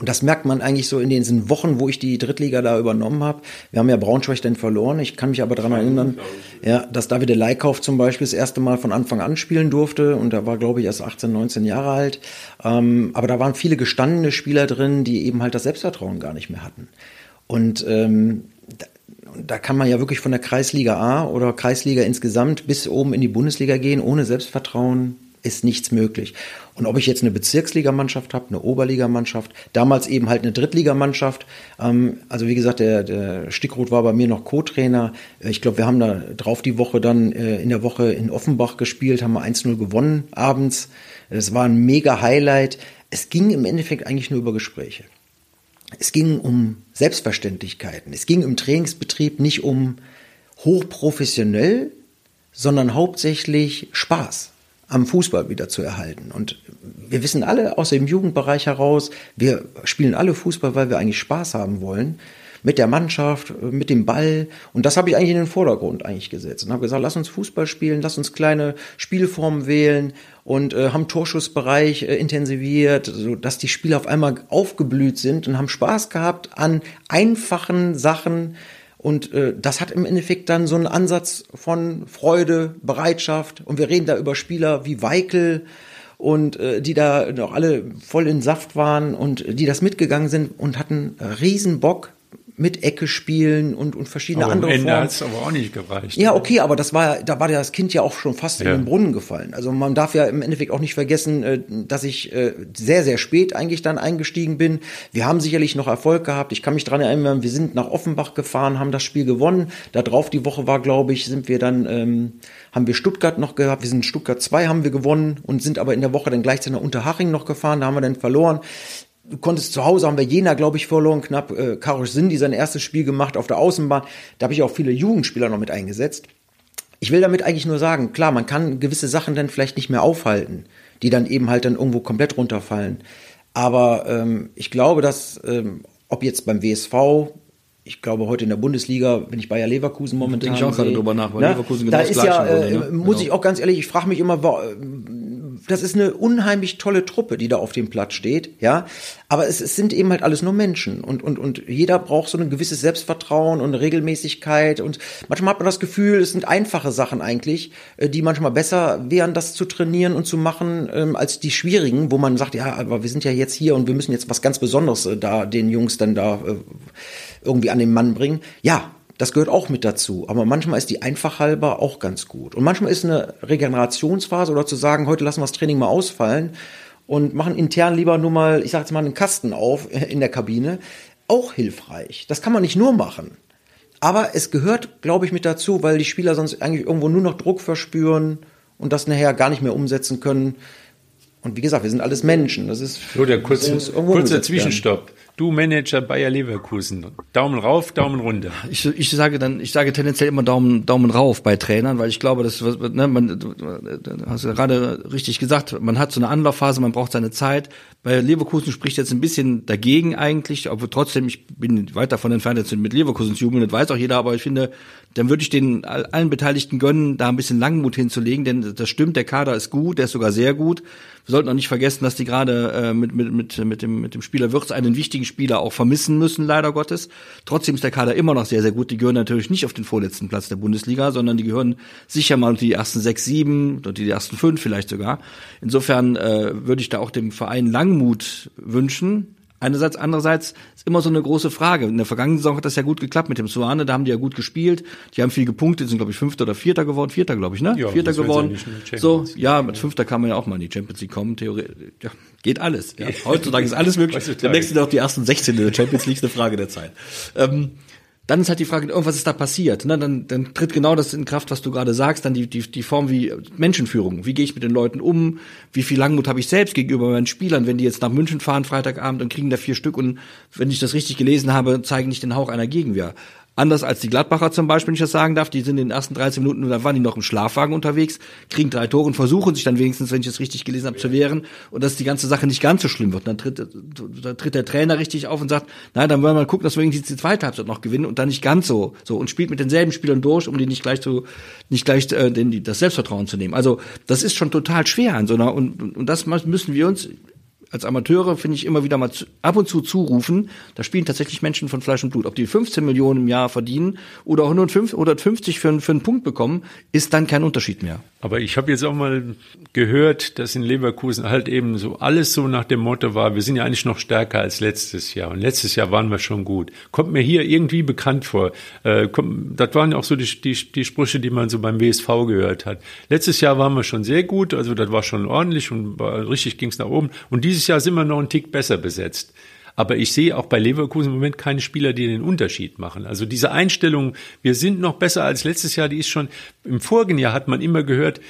Und das merkt man eigentlich so in den Wochen, wo ich die Drittliga da übernommen habe. Wir haben ja Braunschweig dann verloren. Ich kann mich aber daran erinnern, ja, dass David Leikauf zum Beispiel das erste Mal von Anfang an spielen durfte. Und da war, glaube ich, erst 18, 19 Jahre alt. Ähm, aber da waren viele gestandene Spieler drin, die eben halt das Selbstvertrauen gar nicht mehr hatten. Und ähm, da, da kann man ja wirklich von der Kreisliga A oder Kreisliga insgesamt bis oben in die Bundesliga gehen, ohne Selbstvertrauen ist nichts möglich. Und ob ich jetzt eine Bezirksligamannschaft habe, eine Oberligamannschaft, damals eben halt eine Drittligamannschaft. Ähm, also wie gesagt, der, der Stickroth war bei mir noch Co-Trainer. Ich glaube, wir haben da drauf die Woche dann äh, in der Woche in Offenbach gespielt, haben wir 1-0 gewonnen abends. Das war ein mega Highlight. Es ging im Endeffekt eigentlich nur über Gespräche. Es ging um Selbstverständlichkeiten. Es ging im Trainingsbetrieb nicht um hochprofessionell, sondern hauptsächlich Spaß am Fußball wieder zu erhalten. Und wir wissen alle aus dem Jugendbereich heraus, wir spielen alle Fußball, weil wir eigentlich Spaß haben wollen mit der Mannschaft, mit dem Ball. Und das habe ich eigentlich in den Vordergrund eigentlich gesetzt und habe gesagt, lass uns Fußball spielen, lass uns kleine Spielformen wählen und äh, haben Torschussbereich äh, intensiviert, so dass die Spieler auf einmal aufgeblüht sind und haben Spaß gehabt an einfachen Sachen, und äh, das hat im Endeffekt dann so einen Ansatz von Freude, Bereitschaft. Und wir reden da über Spieler wie Weikel und äh, die da noch alle voll in Saft waren und die das mitgegangen sind und hatten riesen Bock mit Ecke spielen und, und verschiedene aber andere am Ende Formen. hat es aber auch nicht gereicht. Ja, okay, aber das war, da war das Kind ja auch schon fast Ja. in den Brunnen gefallen. Also man darf ja im Endeffekt auch nicht vergessen, äh, dass ich äh, sehr, sehr spät eigentlich dann eingestiegen bin. Wir haben sicherlich noch Erfolg gehabt. Ich kann mich dran erinnern, wir sind nach Offenbach gefahren, haben das Spiel gewonnen. Da drauf die Woche war, glaube ich, sind wir dann, ähm, haben wir Stuttgart noch gehabt. Wir sind in Stuttgart 2 haben wir gewonnen und sind aber in der Woche dann gleichzeitig nach Unterhaching noch gefahren. Da haben wir dann verloren. Du konntest zu Hause haben wir Jena, glaube ich, verloren, knapp. Äh, Karosch Sindi sein erstes Spiel gemacht auf der Außenbahn. Da habe ich auch viele Jugendspieler noch mit eingesetzt. Ich will damit eigentlich nur sagen, klar, man kann gewisse Sachen dann vielleicht nicht mehr aufhalten, die dann eben halt dann irgendwo komplett runterfallen. Aber ähm, ich glaube, dass, ähm, ob jetzt beim WSV, ich glaube heute in der Bundesliga, wenn ich Bayer Leverkusen momentan Denke ich auch gerade drüber nach, weil ne, Leverkusen da genau das ist ja, Gleiche äh, ne? muss Genau. ich auch ganz ehrlich, ich frage mich immer, das ist eine unheimlich tolle Truppe, die da auf dem Platz steht, ja. Aber es, es sind eben halt alles nur Menschen und, und, und jeder braucht so ein gewisses Selbstvertrauen und eine Regelmäßigkeit und manchmal hat man das Gefühl, es sind einfache Sachen eigentlich, äh, die manchmal besser wären, das zu trainieren und zu machen, ähm, als die schwierigen, wo man sagt, ja, aber wir sind ja jetzt hier und wir müssen jetzt was ganz Besonderes äh, da den Jungs dann da äh, irgendwie an den Mann bringen. Ja, das gehört auch mit dazu. Aber manchmal ist die einfach halber auch ganz gut. Und manchmal ist eine Regenerationsphase oder zu sagen, heute lassen wir das Training mal ausfallen und machen intern lieber nur mal, ich sag jetzt mal, einen Kasten auf *laughs* in der Kabine, auch hilfreich. Das kann man nicht nur machen. Aber es gehört, glaube ich, mit dazu, weil die Spieler sonst eigentlich irgendwo nur noch Druck verspüren und das nachher gar nicht mehr umsetzen können. Und wie gesagt, wir sind alles Menschen. Das ist So, der kurze, kurzer. Zwischenstopp. Du Manager Bayer Leverkusen. Daumen rauf, Daumen runter. Ich, ich sage dann, ich sage tendenziell immer Daumen, Daumen rauf bei Trainern, weil ich glaube, das ne, man du hast ja gerade richtig gesagt, man hat so eine Anlaufphase, man braucht seine Zeit. Bei Leverkusen spricht jetzt ein bisschen dagegen eigentlich, obwohl trotzdem, ich bin weit davon entfernt, jetzt mit Leverkusen zu jubeln, das weiß auch jeder, aber ich finde, dann würde ich den all- allen Beteiligten gönnen, da ein bisschen Langmut hinzulegen, denn das stimmt, der Kader ist gut, der ist sogar sehr gut. Wir sollten auch nicht vergessen, dass die gerade äh, mit, mit, mit, mit, dem, mit dem Spieler Wirtz einen wichtigen Spieler auch vermissen müssen, leider Gottes. Trotzdem ist der Kader immer noch sehr, sehr gut. Die gehören natürlich nicht auf den vorletzten Platz der Bundesliga, sondern die gehören sicher mal unter die ersten sechs, sieben, oder die ersten fünf vielleicht sogar. Insofern äh, würde ich da auch dem Verein Langmut wünschen. Einerseits, andererseits ist immer so eine große Frage. In der vergangenen Saison hat das ja gut geklappt mit dem Suane, da haben die ja gut gespielt. Die haben viel gepunktet, sind glaube ich Fünfter oder Vierter geworden, Vierter glaube ich, ne? Ja, Vierter geworden. So, ja, mit Fünfter kann man ja auch mal in die Champions League kommen. Theoretisch, ja, geht alles. Ja. Heutzutage ist alles möglich. Demnächst sind auch die ersten 16 in der Champions League eine Frage der Zeit. Ähm, dann ist halt die Frage, irgendwas ist da passiert. Ne? Dann, dann tritt genau das in Kraft, was du gerade sagst, dann die, die, die Form wie Menschenführung. Wie gehe ich mit den Leuten um? Wie viel Langmut habe ich selbst gegenüber meinen Spielern, wenn die jetzt nach München fahren Freitagabend und kriegen da vier Stück und wenn ich das richtig gelesen habe, zeigen nicht den Hauch einer Gegenwehr. Anders als die Gladbacher zum Beispiel, wenn ich das sagen darf, die sind in den ersten 13 Minuten, da waren die noch im Schlafwagen unterwegs, kriegen drei Tore und versuchen sich dann wenigstens, wenn ich das richtig gelesen habe, zu wehren und dass die ganze Sache nicht ganz so schlimm wird. Dann tritt, da tritt der Trainer richtig auf und sagt, na, dann wollen wir mal gucken, dass wir irgendwie die zweite Halbzeit noch gewinnen und dann nicht ganz so, so und spielt mit denselben Spielern durch, um die nicht gleich zu, nicht gleich äh, den, das Selbstvertrauen zu nehmen. Also das ist schon total schwer an so einer und, und das müssen wir uns als Amateure, finde ich, immer wieder mal zu, ab und zu zurufen, da spielen tatsächlich Menschen von Fleisch und Blut. Ob die 15 Millionen im Jahr verdienen oder 105, 150 für, für einen Punkt bekommen, ist dann kein Unterschied mehr. Aber ich habe jetzt auch mal gehört, dass in Leverkusen halt eben so alles so nach dem Motto war, wir sind ja eigentlich noch stärker als letztes Jahr. Und letztes Jahr waren wir schon gut. Kommt mir hier irgendwie bekannt vor. Äh, kommt, das waren ja auch so die, die, die Sprüche, die man so beim WSV gehört hat. Letztes Jahr waren wir schon sehr gut, also das war schon ordentlich und war, richtig ging's nach oben. Und dieses Jahr sind wir noch einen Tick besser besetzt. Aber ich sehe auch bei Leverkusen im Moment keine Spieler, die den Unterschied machen. Also diese Einstellung, wir sind noch besser als letztes Jahr, die ist schon, im vorigen Jahr hat man immer gehört,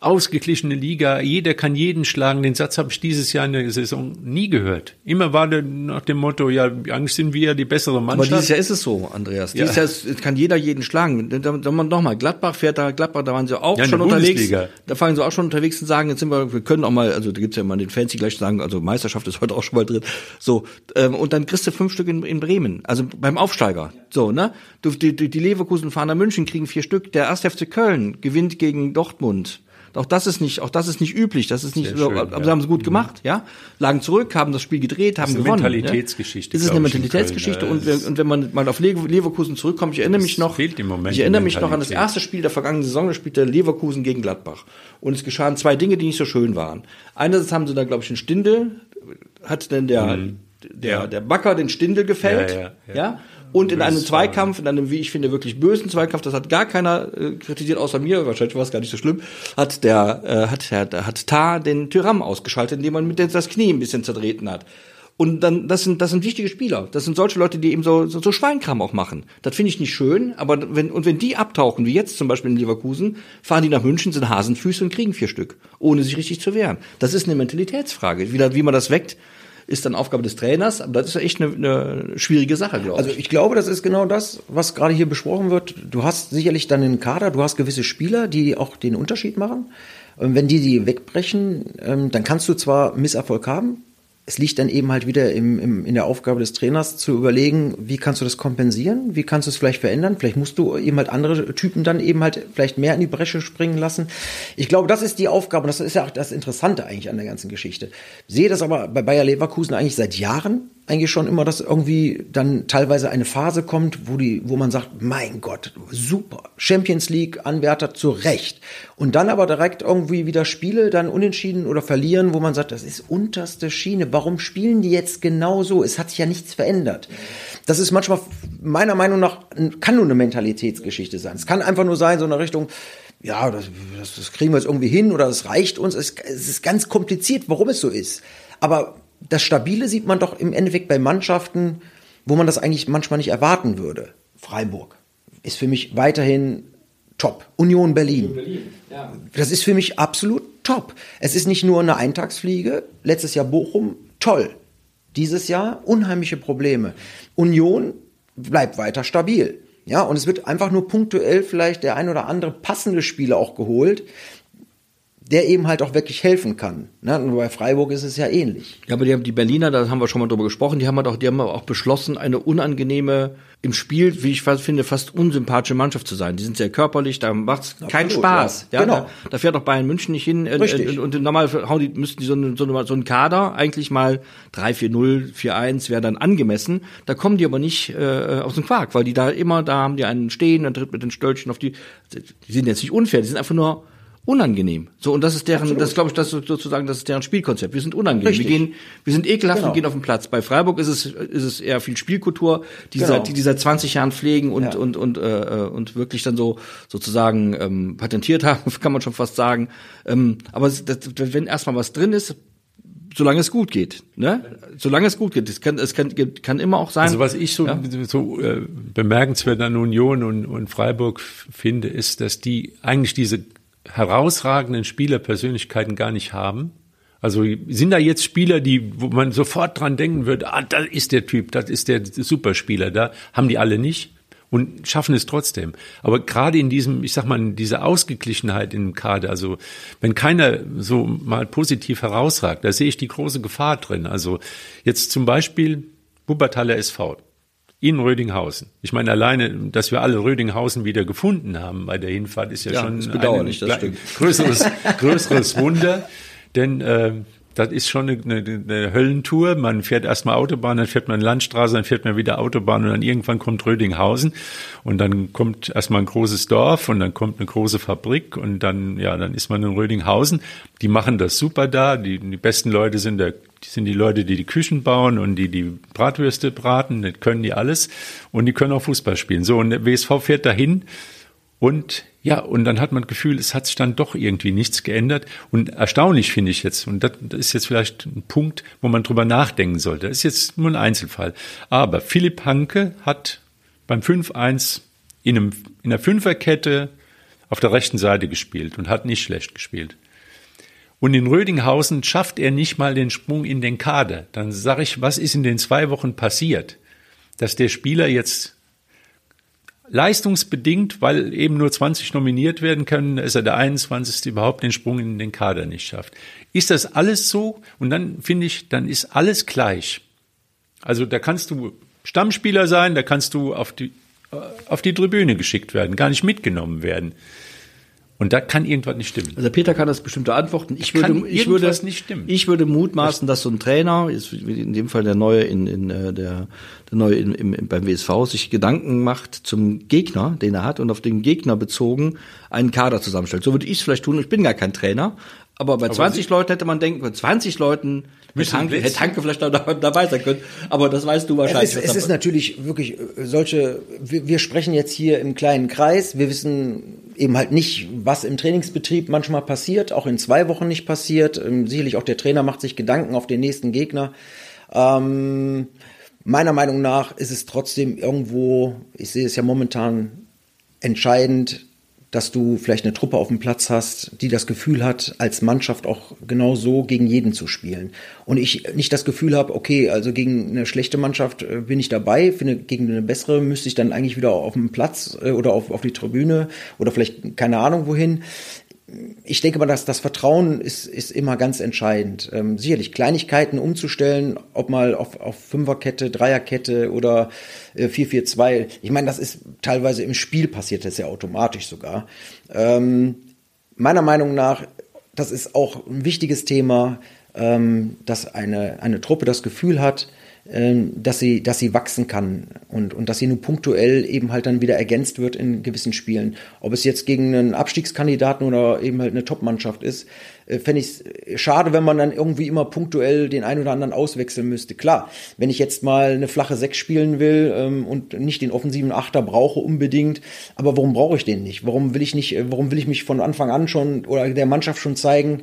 ausgeglichene Liga, jeder kann jeden schlagen. Den Satz habe ich dieses Jahr in der Saison nie gehört. Immer war der nach dem Motto, ja, eigentlich sind wir ja die bessere Mannschaft. Aber dieses Jahr ist es so, Andreas. Dieses ja. Jahr kann jeder jeden schlagen. Nochmal, Gladbach fährt da, Gladbach, da waren sie auch ja, schon unterwegs. Da fangen sie auch schon unterwegs und sagen, jetzt sind wir, wir können auch mal, also da gibt's ja immer den Fans, die gleich sagen, also Meisterschaft ist heute auch schon mal drin. So, ähm, und dann kriegst du fünf Stück in, in Bremen, also beim Aufsteiger. So, ne? Du, die, die Leverkusen fahren nach München, kriegen vier Stück. Der 1. FC Köln gewinnt gegen Dortmund. Auch das ist nicht, auch das ist nicht üblich. Das ist nicht, so, aber ja. sie haben es gut mhm. gemacht, ja. Lagen zurück, haben das Spiel gedreht, haben gewonnen. Das ist eine Mentalitätsgeschichte. Ja? Das ist eine Mentalitätsgeschichte und, und wenn man mal auf Leverkusen zurückkommt, ich erinnere mich noch, fehlt im Moment ich erinnere mich noch an das erste Spiel der vergangenen Saison, da spielte Leverkusen gegen Gladbach. Und es geschahen zwei Dinge, die nicht so schön waren. Einerseits haben sie da, glaube ich, einen Stindel, hat denn der, mhm. der, der Backer den Stindel gefällt, ja, ja. Und in einem Zweikampf, in einem, wie ich finde, wirklich bösen Zweikampf, das hat gar keiner äh, kritisiert außer mir, wahrscheinlich war es gar nicht so schlimm, hat der, äh, hat, hat, hat Tar den Tyram ausgeschaltet, indem man mit dem das Knie ein bisschen zertreten hat. Und dann, das sind, das sind wichtige Spieler. Das sind solche Leute, die eben so, so, so Schweinkram auch machen. Das finde ich nicht schön, aber wenn, und wenn die abtauchen, wie jetzt zum Beispiel in Leverkusen, fahren die nach München, sind Hasenfüße und kriegen vier Stück, ohne sich richtig zu wehren. Das ist eine Mentalitätsfrage. Wie, wie man das weckt, ist dann Aufgabe des Trainers. Aber das ist echt eine, eine schwierige Sache, glaube ich. Also ich glaube, das ist genau das, was gerade hier besprochen wird. Du hast sicherlich dann einen Kader, du hast gewisse Spieler, die auch den Unterschied machen. Und wenn die die wegbrechen, ähm, dann kannst du zwar Misserfolg haben, es liegt dann eben halt wieder im, im, in der Aufgabe des Trainers zu überlegen, wie kannst du das kompensieren, wie kannst du es vielleicht verändern, vielleicht musst du eben halt andere Typen dann eben halt vielleicht mehr in die Bresche springen lassen. Ich glaube, das ist die Aufgabe und das ist ja auch das Interessante eigentlich an der ganzen Geschichte. sehe das aber bei Bayer Leverkusen eigentlich seit Jahren, eigentlich schon immer, dass irgendwie dann teilweise eine Phase kommt, wo die, wo man sagt, mein Gott, super, Champions League Anwärter zu Recht. Und dann aber direkt irgendwie wieder Spiele dann unentschieden oder verlieren, wo man sagt, das ist unterste Schiene. Warum spielen die jetzt genau so? Es hat sich ja nichts verändert. Das ist manchmal meiner Meinung nach kann nur eine Mentalitätsgeschichte sein. Es kann einfach nur sein, so eine Richtung, ja, das, das, das kriegen wir jetzt irgendwie hin oder es reicht uns. Es, es ist ganz kompliziert, warum es so ist. Aber das Stabile sieht man doch im Endeffekt bei Mannschaften, wo man das eigentlich manchmal nicht erwarten würde. Freiburg ist für mich weiterhin top. Union Berlin. Union Berlin ja. Das ist für mich absolut top. Es ist nicht nur eine Eintagsfliege. Letztes Jahr Bochum, toll. Dieses Jahr unheimliche Probleme. Union bleibt weiter stabil. Ja, und es wird einfach nur punktuell vielleicht der ein oder andere passende Spieler auch geholt, der eben halt auch wirklich helfen kann. Ne? Und bei Freiburg ist es ja ähnlich. Ja, aber die, die Berliner, da haben wir schon mal drüber gesprochen, die haben halt auch, die haben auch beschlossen, eine unangenehme, im Spiel, wie ich finde, fast unsympathische Mannschaft zu sein. Die sind sehr körperlich, da macht's keinen Spaß. Ja, ja genau. Da, da, fährt auch Bayern München nicht hin. Äh, Richtig. Äh, und, und normal hauen die, müssten die so, eine, so, eine, so einen Kader eigentlich mal 3-4-0, 4-1 wäre dann angemessen. Da kommen die aber nicht äh, aus dem Quark, weil die da immer, da haben die einen stehen, dann tritt mit den Stölchen auf die. Die sind jetzt nicht unfair, die sind einfach nur unangenehm. So und das ist deren, Absolut. das glaube ich, das ist sozusagen, das ist deren Spielkonzept. Wir sind unangenehm. Richtig. Wir gehen, wir sind ekelhaft genau. und gehen auf den Platz. Bei Freiburg ist es ist es eher viel Spielkultur, die genau. seit die, die seit 20 Jahren pflegen und ja. und und äh, und wirklich dann so sozusagen ähm, patentiert haben, *laughs* kann man schon fast sagen. Ähm, aber das, wenn erstmal was drin ist, solange es gut geht, ne? Solange es gut geht, es kann es kann kann immer auch sein. Also was ich so ja? so äh, bemerkenswert an Union und, und Freiburg finde, ist, dass die eigentlich diese herausragenden Spielerpersönlichkeiten gar nicht haben. Also sind da jetzt Spieler, die, wo man sofort dran denken würde, ah, da ist der Typ, das ist der Superspieler, da haben die alle nicht und schaffen es trotzdem. Aber gerade in diesem, ich sag mal, in dieser Ausgeglichenheit im Kader, also wenn keiner so mal positiv herausragt, da sehe ich die große Gefahr drin. Also jetzt zum Beispiel Wuppertaler SV in Rödinghausen. Ich meine, alleine, dass wir alle Rödinghausen wieder gefunden haben bei der Hinfahrt, ist ja, ja schon ein, stimmt. größeres, *laughs* größeres Wunder. Denn äh, das ist schon eine, eine, eine Höllentour. Man fährt erstmal Autobahn, dann fährt man Landstraße, dann fährt man wieder Autobahn und dann irgendwann kommt Rödinghausen und dann kommt erstmal ein großes Dorf und dann kommt eine große Fabrik und dann, ja, dann ist man in Rödinghausen. Die machen das super da. Die, die besten Leute sind der die sind die Leute, die die Küchen bauen und die die Bratwürste braten, das können die alles und die können auch Fußball spielen. So, und der WSV fährt dahin und ja, und dann hat man das Gefühl, es hat sich dann doch irgendwie nichts geändert. Und erstaunlich finde ich jetzt, und das, das ist jetzt vielleicht ein Punkt, wo man drüber nachdenken sollte. Das ist jetzt nur ein Einzelfall. Aber Philipp Hanke hat beim 5-1 in, einem, in der Fünferkette auf der rechten Seite gespielt und hat nicht schlecht gespielt. Und in Rödinghausen schafft er nicht mal den Sprung in den Kader. Dann sage ich, was ist in den zwei Wochen passiert, dass der Spieler jetzt leistungsbedingt, weil eben nur 20 nominiert werden können, ist er der 21. überhaupt den Sprung in den Kader nicht schafft. Ist das alles so? Und dann finde ich, dann ist alles gleich. Also da kannst du Stammspieler sein, da kannst du auf die, äh, auf die Tribüne geschickt werden, gar nicht mitgenommen werden. Und da kann irgendwas nicht stimmen. Also Peter kann das bestimmte antworten. Ich würde, ich würde, nicht stimmen. ich würde mutmaßen, dass so ein Trainer, in dem Fall der neue in, in äh, der, der neue in, im, beim WSV, sich Gedanken macht zum Gegner, den er hat, und auf den Gegner bezogen einen Kader zusammenstellt. So würde ich es vielleicht tun. Ich bin gar kein Trainer, aber bei aber 20 Leuten hätte man denken, bei 20 Leuten Hätte Hanke, hätte Hanke vielleicht da, dabei sein können, aber das weißt du wahrscheinlich. Es ist, es ist natürlich wirklich äh, solche, wir, wir sprechen jetzt hier im kleinen Kreis, wir wissen eben halt nicht, was im Trainingsbetrieb manchmal passiert, auch in zwei Wochen nicht passiert. Ähm, sicherlich auch der Trainer macht sich Gedanken auf den nächsten Gegner. Ähm, meiner Meinung nach ist es trotzdem irgendwo, ich sehe es ja momentan entscheidend, dass du vielleicht eine Truppe auf dem Platz hast, die das Gefühl hat, als Mannschaft auch genau so gegen jeden zu spielen. Und ich nicht das Gefühl habe, okay, also gegen eine schlechte Mannschaft äh, bin ich dabei, finde gegen eine bessere müsste ich dann eigentlich wieder auf dem Platz äh, oder auf, auf die Tribüne oder vielleicht keine Ahnung wohin ich denke mal, dass das Vertrauen ist, ist immer ganz entscheidend. Ähm, sicherlich Kleinigkeiten umzustellen, ob mal auf, auf Fünferkette, Dreierkette oder äh, 4-4-2. Ich meine, das ist teilweise im Spiel passiert das ja automatisch sogar. Ähm, meiner Meinung nach, das ist auch ein wichtiges Thema, ähm, dass eine, eine Truppe das Gefühl hat, dass sie, dass sie wachsen kann und, und dass sie nur punktuell eben halt dann wieder ergänzt wird in gewissen Spielen. Ob es jetzt gegen einen Abstiegskandidaten oder eben halt eine Topmannschaft ist, äh, fände ich es schade, wenn man dann irgendwie immer punktuell den einen oder anderen auswechseln müsste. Klar, wenn ich jetzt mal eine flache Sechs spielen will ähm, und nicht den offensiven Achter brauche unbedingt, aber warum brauche ich den nicht? Warum will ich nicht, äh, warum will ich mich von Anfang an schon oder der Mannschaft schon zeigen,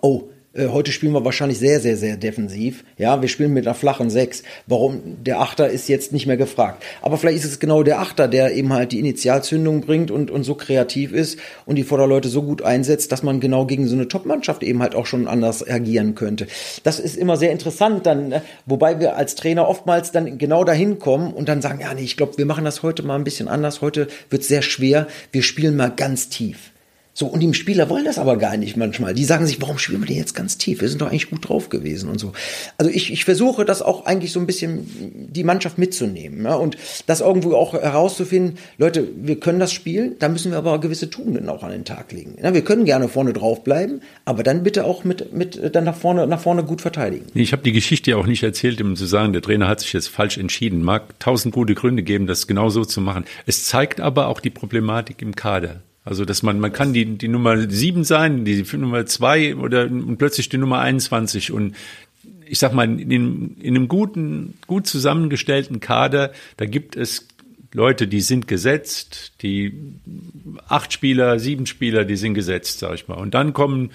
oh, äh, heute spielen wir wahrscheinlich sehr, sehr, sehr defensiv. Ja, wir spielen mit einer flachen Sechs. Warum? Der Achter ist jetzt nicht mehr gefragt. Aber vielleicht ist es genau der Achter, der eben halt die Initialzündung bringt und, und so kreativ ist und die Vorderleute so gut einsetzt, dass man genau gegen so eine Top-Mannschaft eben halt auch schon anders agieren könnte. Das ist immer sehr interessant dann, ne? wobei wir als Trainer oftmals dann genau dahin kommen und dann sagen, ja, nee, ich glaube, wir machen das heute mal ein bisschen anders. Heute wird es sehr schwer. Wir spielen mal ganz tief. So, und die Spieler wollen das aber gar nicht manchmal. Die sagen sich, warum spielen wir denn jetzt ganz tief? Wir sind doch eigentlich gut drauf gewesen und so. Also ich, ich versuche das auch eigentlich so ein bisschen die Mannschaft mitzunehmen ja, und das irgendwo auch herauszufinden, Leute, wir können das spielen, da müssen wir aber gewisse Tugenden auch an den Tag legen. Ja, wir können gerne vorne drauf bleiben, aber dann bitte auch mit, mit dann nach vorne, nach vorne gut verteidigen. Ich habe die Geschichte ja auch nicht erzählt, um zu sagen, der Trainer hat sich jetzt falsch entschieden. Mag tausend gute Gründe geben, das genau so zu machen. Es zeigt aber auch die Problematik im Kader. Also, dass man, man kann die, die Nummer sieben sein, die Nummer zwei oder und plötzlich die Nummer 21 und ich sag mal, in, in einem guten, gut zusammengestellten Kader, da gibt es Leute, die sind gesetzt, die acht Spieler, sieben Spieler, die sind gesetzt, sag ich mal. Und dann kommen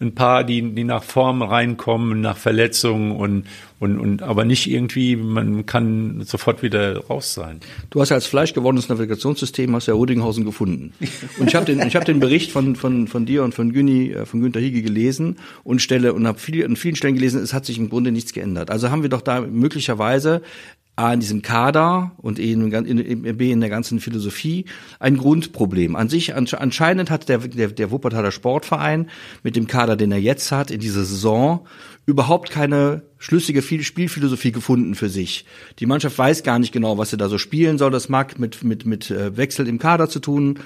ein paar, die, die nach Form reinkommen, nach Verletzungen und, und, und aber nicht irgendwie, man kann sofort wieder raus sein. Du hast ja als fleischgewordenes Navigationssystem hast ja Rudinghausen gefunden. Und ich habe den, ich hab den Bericht von, von, von dir und von Günni, äh, von Günter Hiege gelesen und stelle und habe viel, an vielen Stellen gelesen, es hat sich im Grunde nichts geändert. Also haben wir doch da möglicherweise A, in diesem Kader und in, B, in der ganzen Philosophie ein Grundproblem. An sich, anscheinend hat der, der, der Wuppertaler Sportverein mit dem Kader, den er jetzt hat, in dieser Saison überhaupt keine schlüssige Spielphilosophie gefunden für sich. Die Mannschaft weiß gar nicht genau, was sie da so spielen soll. Das mag mit, mit, mit äh, Wechsel im Kader zu tun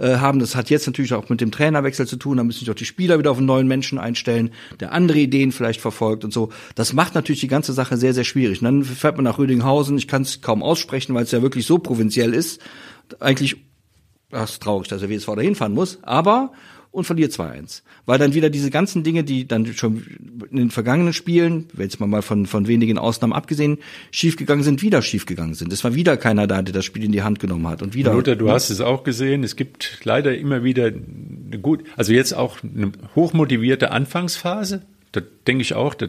äh, haben. Das hat jetzt natürlich auch mit dem Trainerwechsel zu tun. Da müssen sich auch die Spieler wieder auf einen neuen Menschen einstellen, der andere Ideen vielleicht verfolgt und so. Das macht natürlich die ganze Sache sehr, sehr schwierig. Und dann fährt man nach Rödinghausen. Ich kann es kaum aussprechen, weil es ja wirklich so provinziell ist. Eigentlich, das ist traurig, dass der WSV da hinfahren muss. Aber und verliert 2-1. Weil dann wieder diese ganzen Dinge, die dann schon in den vergangenen Spielen, jetzt mal von, von wenigen Ausnahmen abgesehen, schiefgegangen sind, wieder schiefgegangen sind. Es war wieder keiner da, der das Spiel in die Hand genommen hat. Und wieder. Luther, du hast es auch gesehen. Es gibt leider immer wieder eine gut, also jetzt auch eine hochmotivierte Anfangsphase da denke ich auch, der,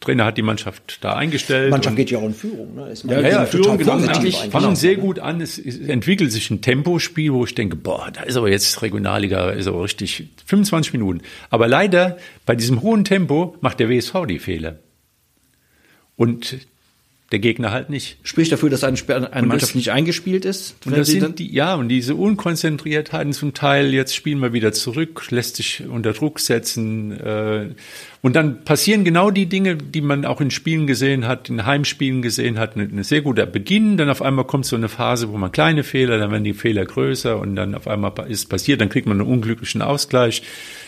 Trainer hat die Mannschaft da eingestellt. Die Mannschaft geht ja auch in Führung. Ne? Ist ja, ja, Führung genau. Eigentlich fangen sehr gut an. Es, es, entwickelt sich ein Tempospiel, wo ich denke, boah, da ist aber jetzt Regionalliga, ist aber richtig 25 Minuten. Aber leider bei diesem hohen Tempo macht der WSV die Fehler. Und der Gegner halt nicht. Spricht dafür, dass eine, eine Mannschaft das, nicht eingespielt ist? Und das sind die, ja, und diese Unkonzentriertheiten zum Teil, jetzt spielen wir wieder zurück, lässt sich unter Druck setzen. Äh, und dann passieren genau die Dinge, die man auch in Spielen gesehen hat, in Heimspielen gesehen hat. Ein, ein sehr guter Beginn, dann auf einmal kommt so eine Phase, wo man kleine Fehler, dann werden die Fehler größer und dann auf einmal ist passiert, dann kriegt man einen unglücklichen Ausgleich.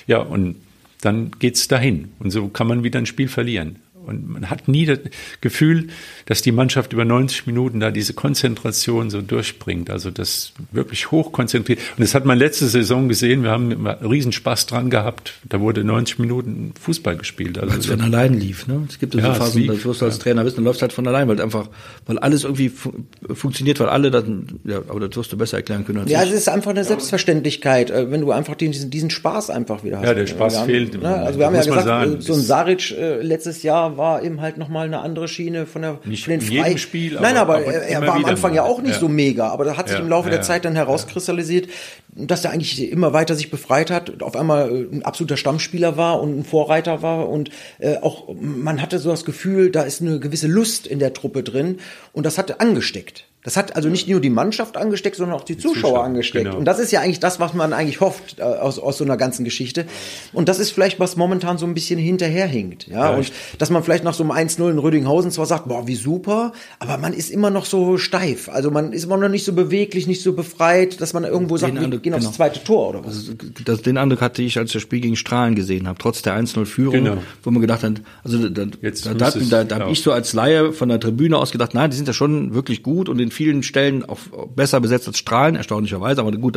Ja, und dann geht's dahin. Und so kann man wieder ein Spiel verlieren. Und man hat nie das Gefühl, dass die Mannschaft über 90 Minuten da diese Konzentration so durchbringt. Also das wirklich hochkonzentriert. Und das hat man letzte Saison gesehen. Wir haben riesen Spaß dran gehabt. Da wurde 90 Minuten Fußball gespielt. Also weil es von allein lief. Ne? Es gibt so ja, Phasen, das wirst du als Trainer wissen, dann läuft halt von allein, weil einfach, weil alles irgendwie fu funktioniert, weil alle dann, ja, aber das wirst du besser erklären können. Als ja, ich. es ist einfach eine Selbstverständlichkeit, äh, wenn du einfach diesen, diesen Spaß einfach wieder hast. Ja, der Spaß haben, fehlt. Ne? Also wir haben ja gesagt, sagen, so ein Saric äh, letztes Jahr war eben halt nochmal eine andere Schiene von der nicht von den in jedem Spiel. Nein, aber, aber er war am Anfang ja auch nicht ja. so mega, aber da hat sich ja, im Laufe ja, der Zeit dann herauskristallisiert, dass er eigentlich immer weiter sich befreit hat, auf einmal äh, ein absoluter Stammspieler war und ein Vorreiter war und äh, auch man hatte so das Gefühl, da ist eine gewisse Lust in der Truppe drin und das hat angesteckt. Das hat also nicht nur die Mannschaft angesteckt, sondern auch die, die Zuschauer, Zuschauer, angesteckt. Genau. Und das ist ja eigentlich das, was man eigentlich hofft äh, aus, aus so einer ganzen Geschichte. Und das ist vielleicht, was momentan so ein bisschen hinterherhinkt. Ja, ja und dass man vielleicht nach so einem 1-0 in Rödinghausen zwar sagt, boah, wie super, aber man ist immer noch so steif. Also man ist immer noch nicht so beweglich, nicht so befreit, dass man irgendwo sagt, wir gehen genau. aufs zweite Tor oder was. Also, das, den Eindruck hatte ich, als ich das Spiel gegen Strahlen gesehen habe, trotz der 1-0-Führung, genau. wo man gedacht hat, also da, Jetzt da, da, da, da habe ich so als Laie von der Tribüne aus gedacht, nein, die sind ja schon wirklich gut und in vielen Stellen auch besser besetzt als Strahlen, erstaunlicherweise, aber gut,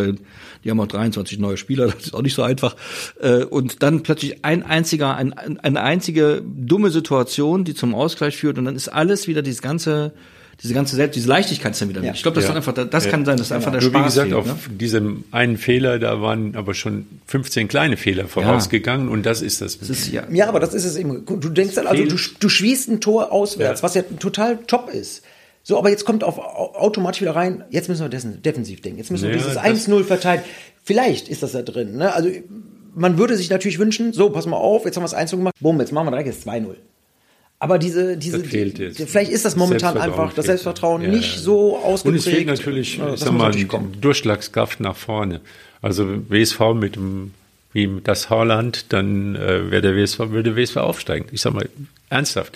die haben auch 23 neue Spieler, das ist auch nicht so einfach. Äh, und dann plötzlich ein einziger, ein, eine einzige dumme Situation, die zum Ausgleich führt und dann ist alles wieder dieses ganze diese ganze Selbst, diese Leichtigkeit ist dann wieder ja. Ich glaube, das, ja. einfach, das ja. kann sein, das ist einfach der Nur Spaß. Wie gesagt, fehlt, auf ne? diesem einen Fehler, da waren aber schon 15 kleine Fehler vorausgegangen und das ist das. das ist, ja. ja, aber das ist es eben. Du denkst dann, also du, du schießt ein Tor auswärts, was ja total top ist. So, aber jetzt kommt auf automatisch wieder rein, jetzt müssen wir dessen defensiv denken. Jetzt müssen wir ja, dieses 1-0 verteidigen. Vielleicht ist das da drin. Ne? Also man würde sich natürlich wünschen, so, pass mal auf, jetzt haben wir es 1 gemacht, bumm, jetzt machen wir direkt jetzt 2-0. Aber diese, diese, die, vielleicht ist das momentan einfach das Selbstvertrauen ja, nicht ja. so ausgeprägt. Und es fehlt natürlich, ja, ich sag mal, Durchschlagskraft nach vorne. Also WSV mit dem, wie das Haaland, dann äh, wäre der WSV, würde der WSV aufsteigen. Ich sag mal, Ernsthaft.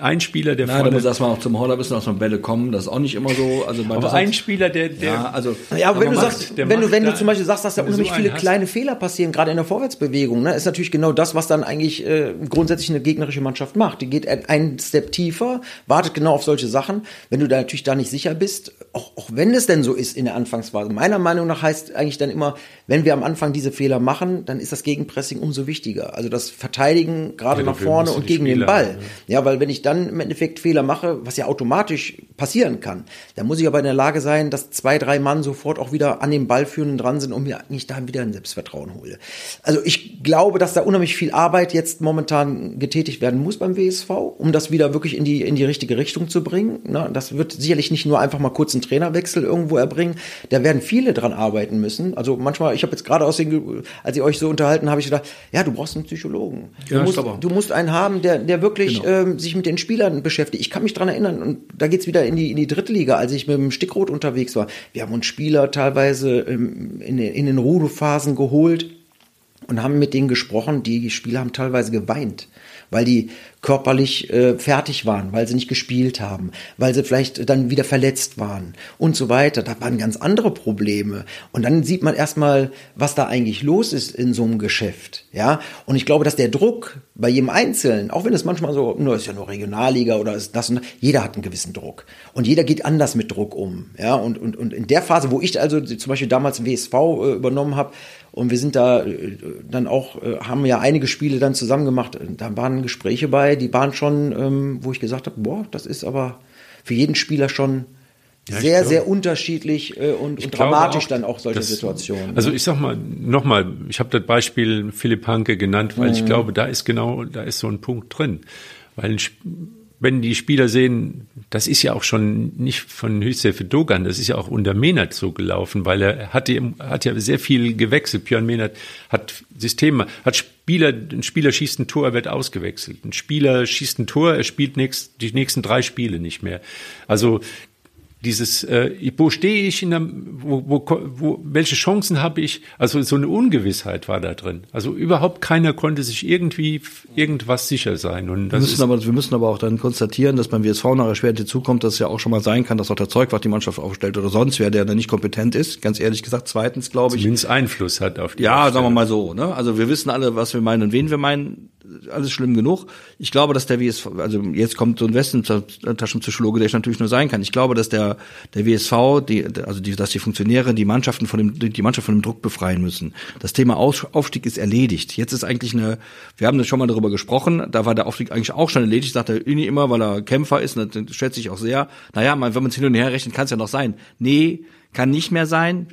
Ein Spieler, der Nein, vorne... da muss erstmal auch zum Holler müssen aus dem Bälle kommen. Das ist auch nicht immer so. Also aber ein Spieler, der... der ja, also, ja, aber wenn du macht, sagst, wenn du, wenn du zum Beispiel sagst, dass da unheimlich so viele hast. kleine Fehler passieren, gerade in der Vorwärtsbewegung, ne, ist natürlich genau das, was dann eigentlich äh, grundsätzlich eine gegnerische Mannschaft macht. Die geht einen Step tiefer, wartet genau auf solche Sachen. Wenn du da natürlich da nicht sicher bist, auch, auch wenn es denn so ist in der Anfangsphase, meiner Meinung nach heißt eigentlich dann immer, wenn wir am Anfang diese Fehler machen, dann ist das Gegenpressing umso wichtiger. Also das Verteidigen gerade ja, nach vorne und gegen Spieler, den Ball. Ja, weil wenn ich dann im Endeffekt Fehler mache, was ja automatisch passieren kann, dann muss ich aber in der Lage sein, dass zwei, drei Mann sofort auch wieder an dem Ballführenden dran sind und mir eigentlich da wieder ein Selbstvertrauen hole. Also ich glaube, dass da unheimlich viel Arbeit jetzt momentan getätigt werden muss beim WSV, um das wieder wirklich in die, in die richtige Richtung zu bringen. Na, das wird sicherlich nicht nur einfach mal kurz einen Trainerwechsel irgendwo erbringen. Da werden viele dran arbeiten müssen. Also manchmal, ich habe jetzt gerade aus den, als ihr euch so unterhalten, habe ich gedacht, ja, du brauchst einen Psychologen. Du, ja, musst, du musst einen haben, der, der wirklich genau. ähm, sich mit den Spielern beschäftigt. Ich kann mich dran erinnern, und da geht's wieder in die, in die dritte Liga, als ich mit dem Stickrot unterwegs war. Wir haben uns Spieler teilweise ähm, in, in den Ruhephasen geholt und haben mit denen gesprochen. Die Spieler haben teilweise geweint weil die körperlich äh, fertig waren, weil sie nicht gespielt haben, weil sie vielleicht dann wieder verletzt waren und so weiter. Da waren ganz andere Probleme. Und dann sieht man erstmal, was da eigentlich los ist in so einem Geschäft. Ja, und ich glaube, dass der Druck bei jedem Einzelnen, auch wenn es manchmal so, nur ist ja nur Regionalliga oder ist das und das, jeder hat einen gewissen Druck. Und jeder geht anders mit Druck um. Ja, und, und, und in der Phase, wo ich also zum Beispiel damals WSV äh, übernommen habe, und wir sind da äh, dann auch, äh, haben ja einige Spiele dann zusammen gemacht. Da waren Gespräche bei, die waren schon, ähm, wo ich gesagt habe, boah, das ist aber für jeden Spieler schon ja, sehr, sehr unterschiedlich äh, und, und dramatisch auch, dann auch solche das, Situationen. Also ich sag mal, nochmal, ich habe das Beispiel Philipp Hanke genannt, weil mhm. ich glaube, da ist genau, da ist so ein Punkt drin. Weil ein wenn die Spieler sehen, das ist ja auch schon nicht von Hüseyin Dogan, das ist ja auch unter Menert so gelaufen, weil er hat, hat ja sehr viel gewechselt. Björn Menert hat Systeme, hat Spieler, ein Spieler schießt ein Tor, er wird ausgewechselt. Ein Spieler schießt ein Tor, er spielt nächst, die nächsten drei Spiele nicht mehr. Also dieses, äh, wo stehe ich in der, wo, wo, wo, welche Chancen habe ich? Also so eine Ungewissheit war da drin. Also überhaupt keiner konnte sich irgendwie irgendwas sicher sein. Und wir, müssen aber, wir müssen aber auch dann konstatieren, dass beim WSV nach erschwert zukommt, dass es ja auch schon mal sein kann, dass auch der Zeugwart die Mannschaft aufstellt oder sonst wer, der da nicht kompetent ist. Ganz ehrlich gesagt. Zweitens glaube ich. Zumindest Einfluss hat auf die Ja, sagen wir mal so. Ne? Also wir wissen alle, was wir meinen und wen wir meinen alles schlimm genug. Ich glaube, dass der WSV, also jetzt kommt so ein Westentaschenpsychologe, der ich natürlich nur sein kann. Ich glaube, dass der, der WSV, die, also die, dass die Funktionäre die Mannschaften von dem, die Mannschaft von dem Druck befreien müssen. Das Thema Aufstieg ist erledigt. Jetzt ist eigentlich eine, wir haben schon mal darüber gesprochen, da war der Aufstieg eigentlich auch schon erledigt, sagt der Uni immer, weil er Kämpfer ist, und das schätze ich auch sehr. Naja, wenn man es hin und her rechnet, kann es ja noch sein. Nee, kann nicht mehr sein.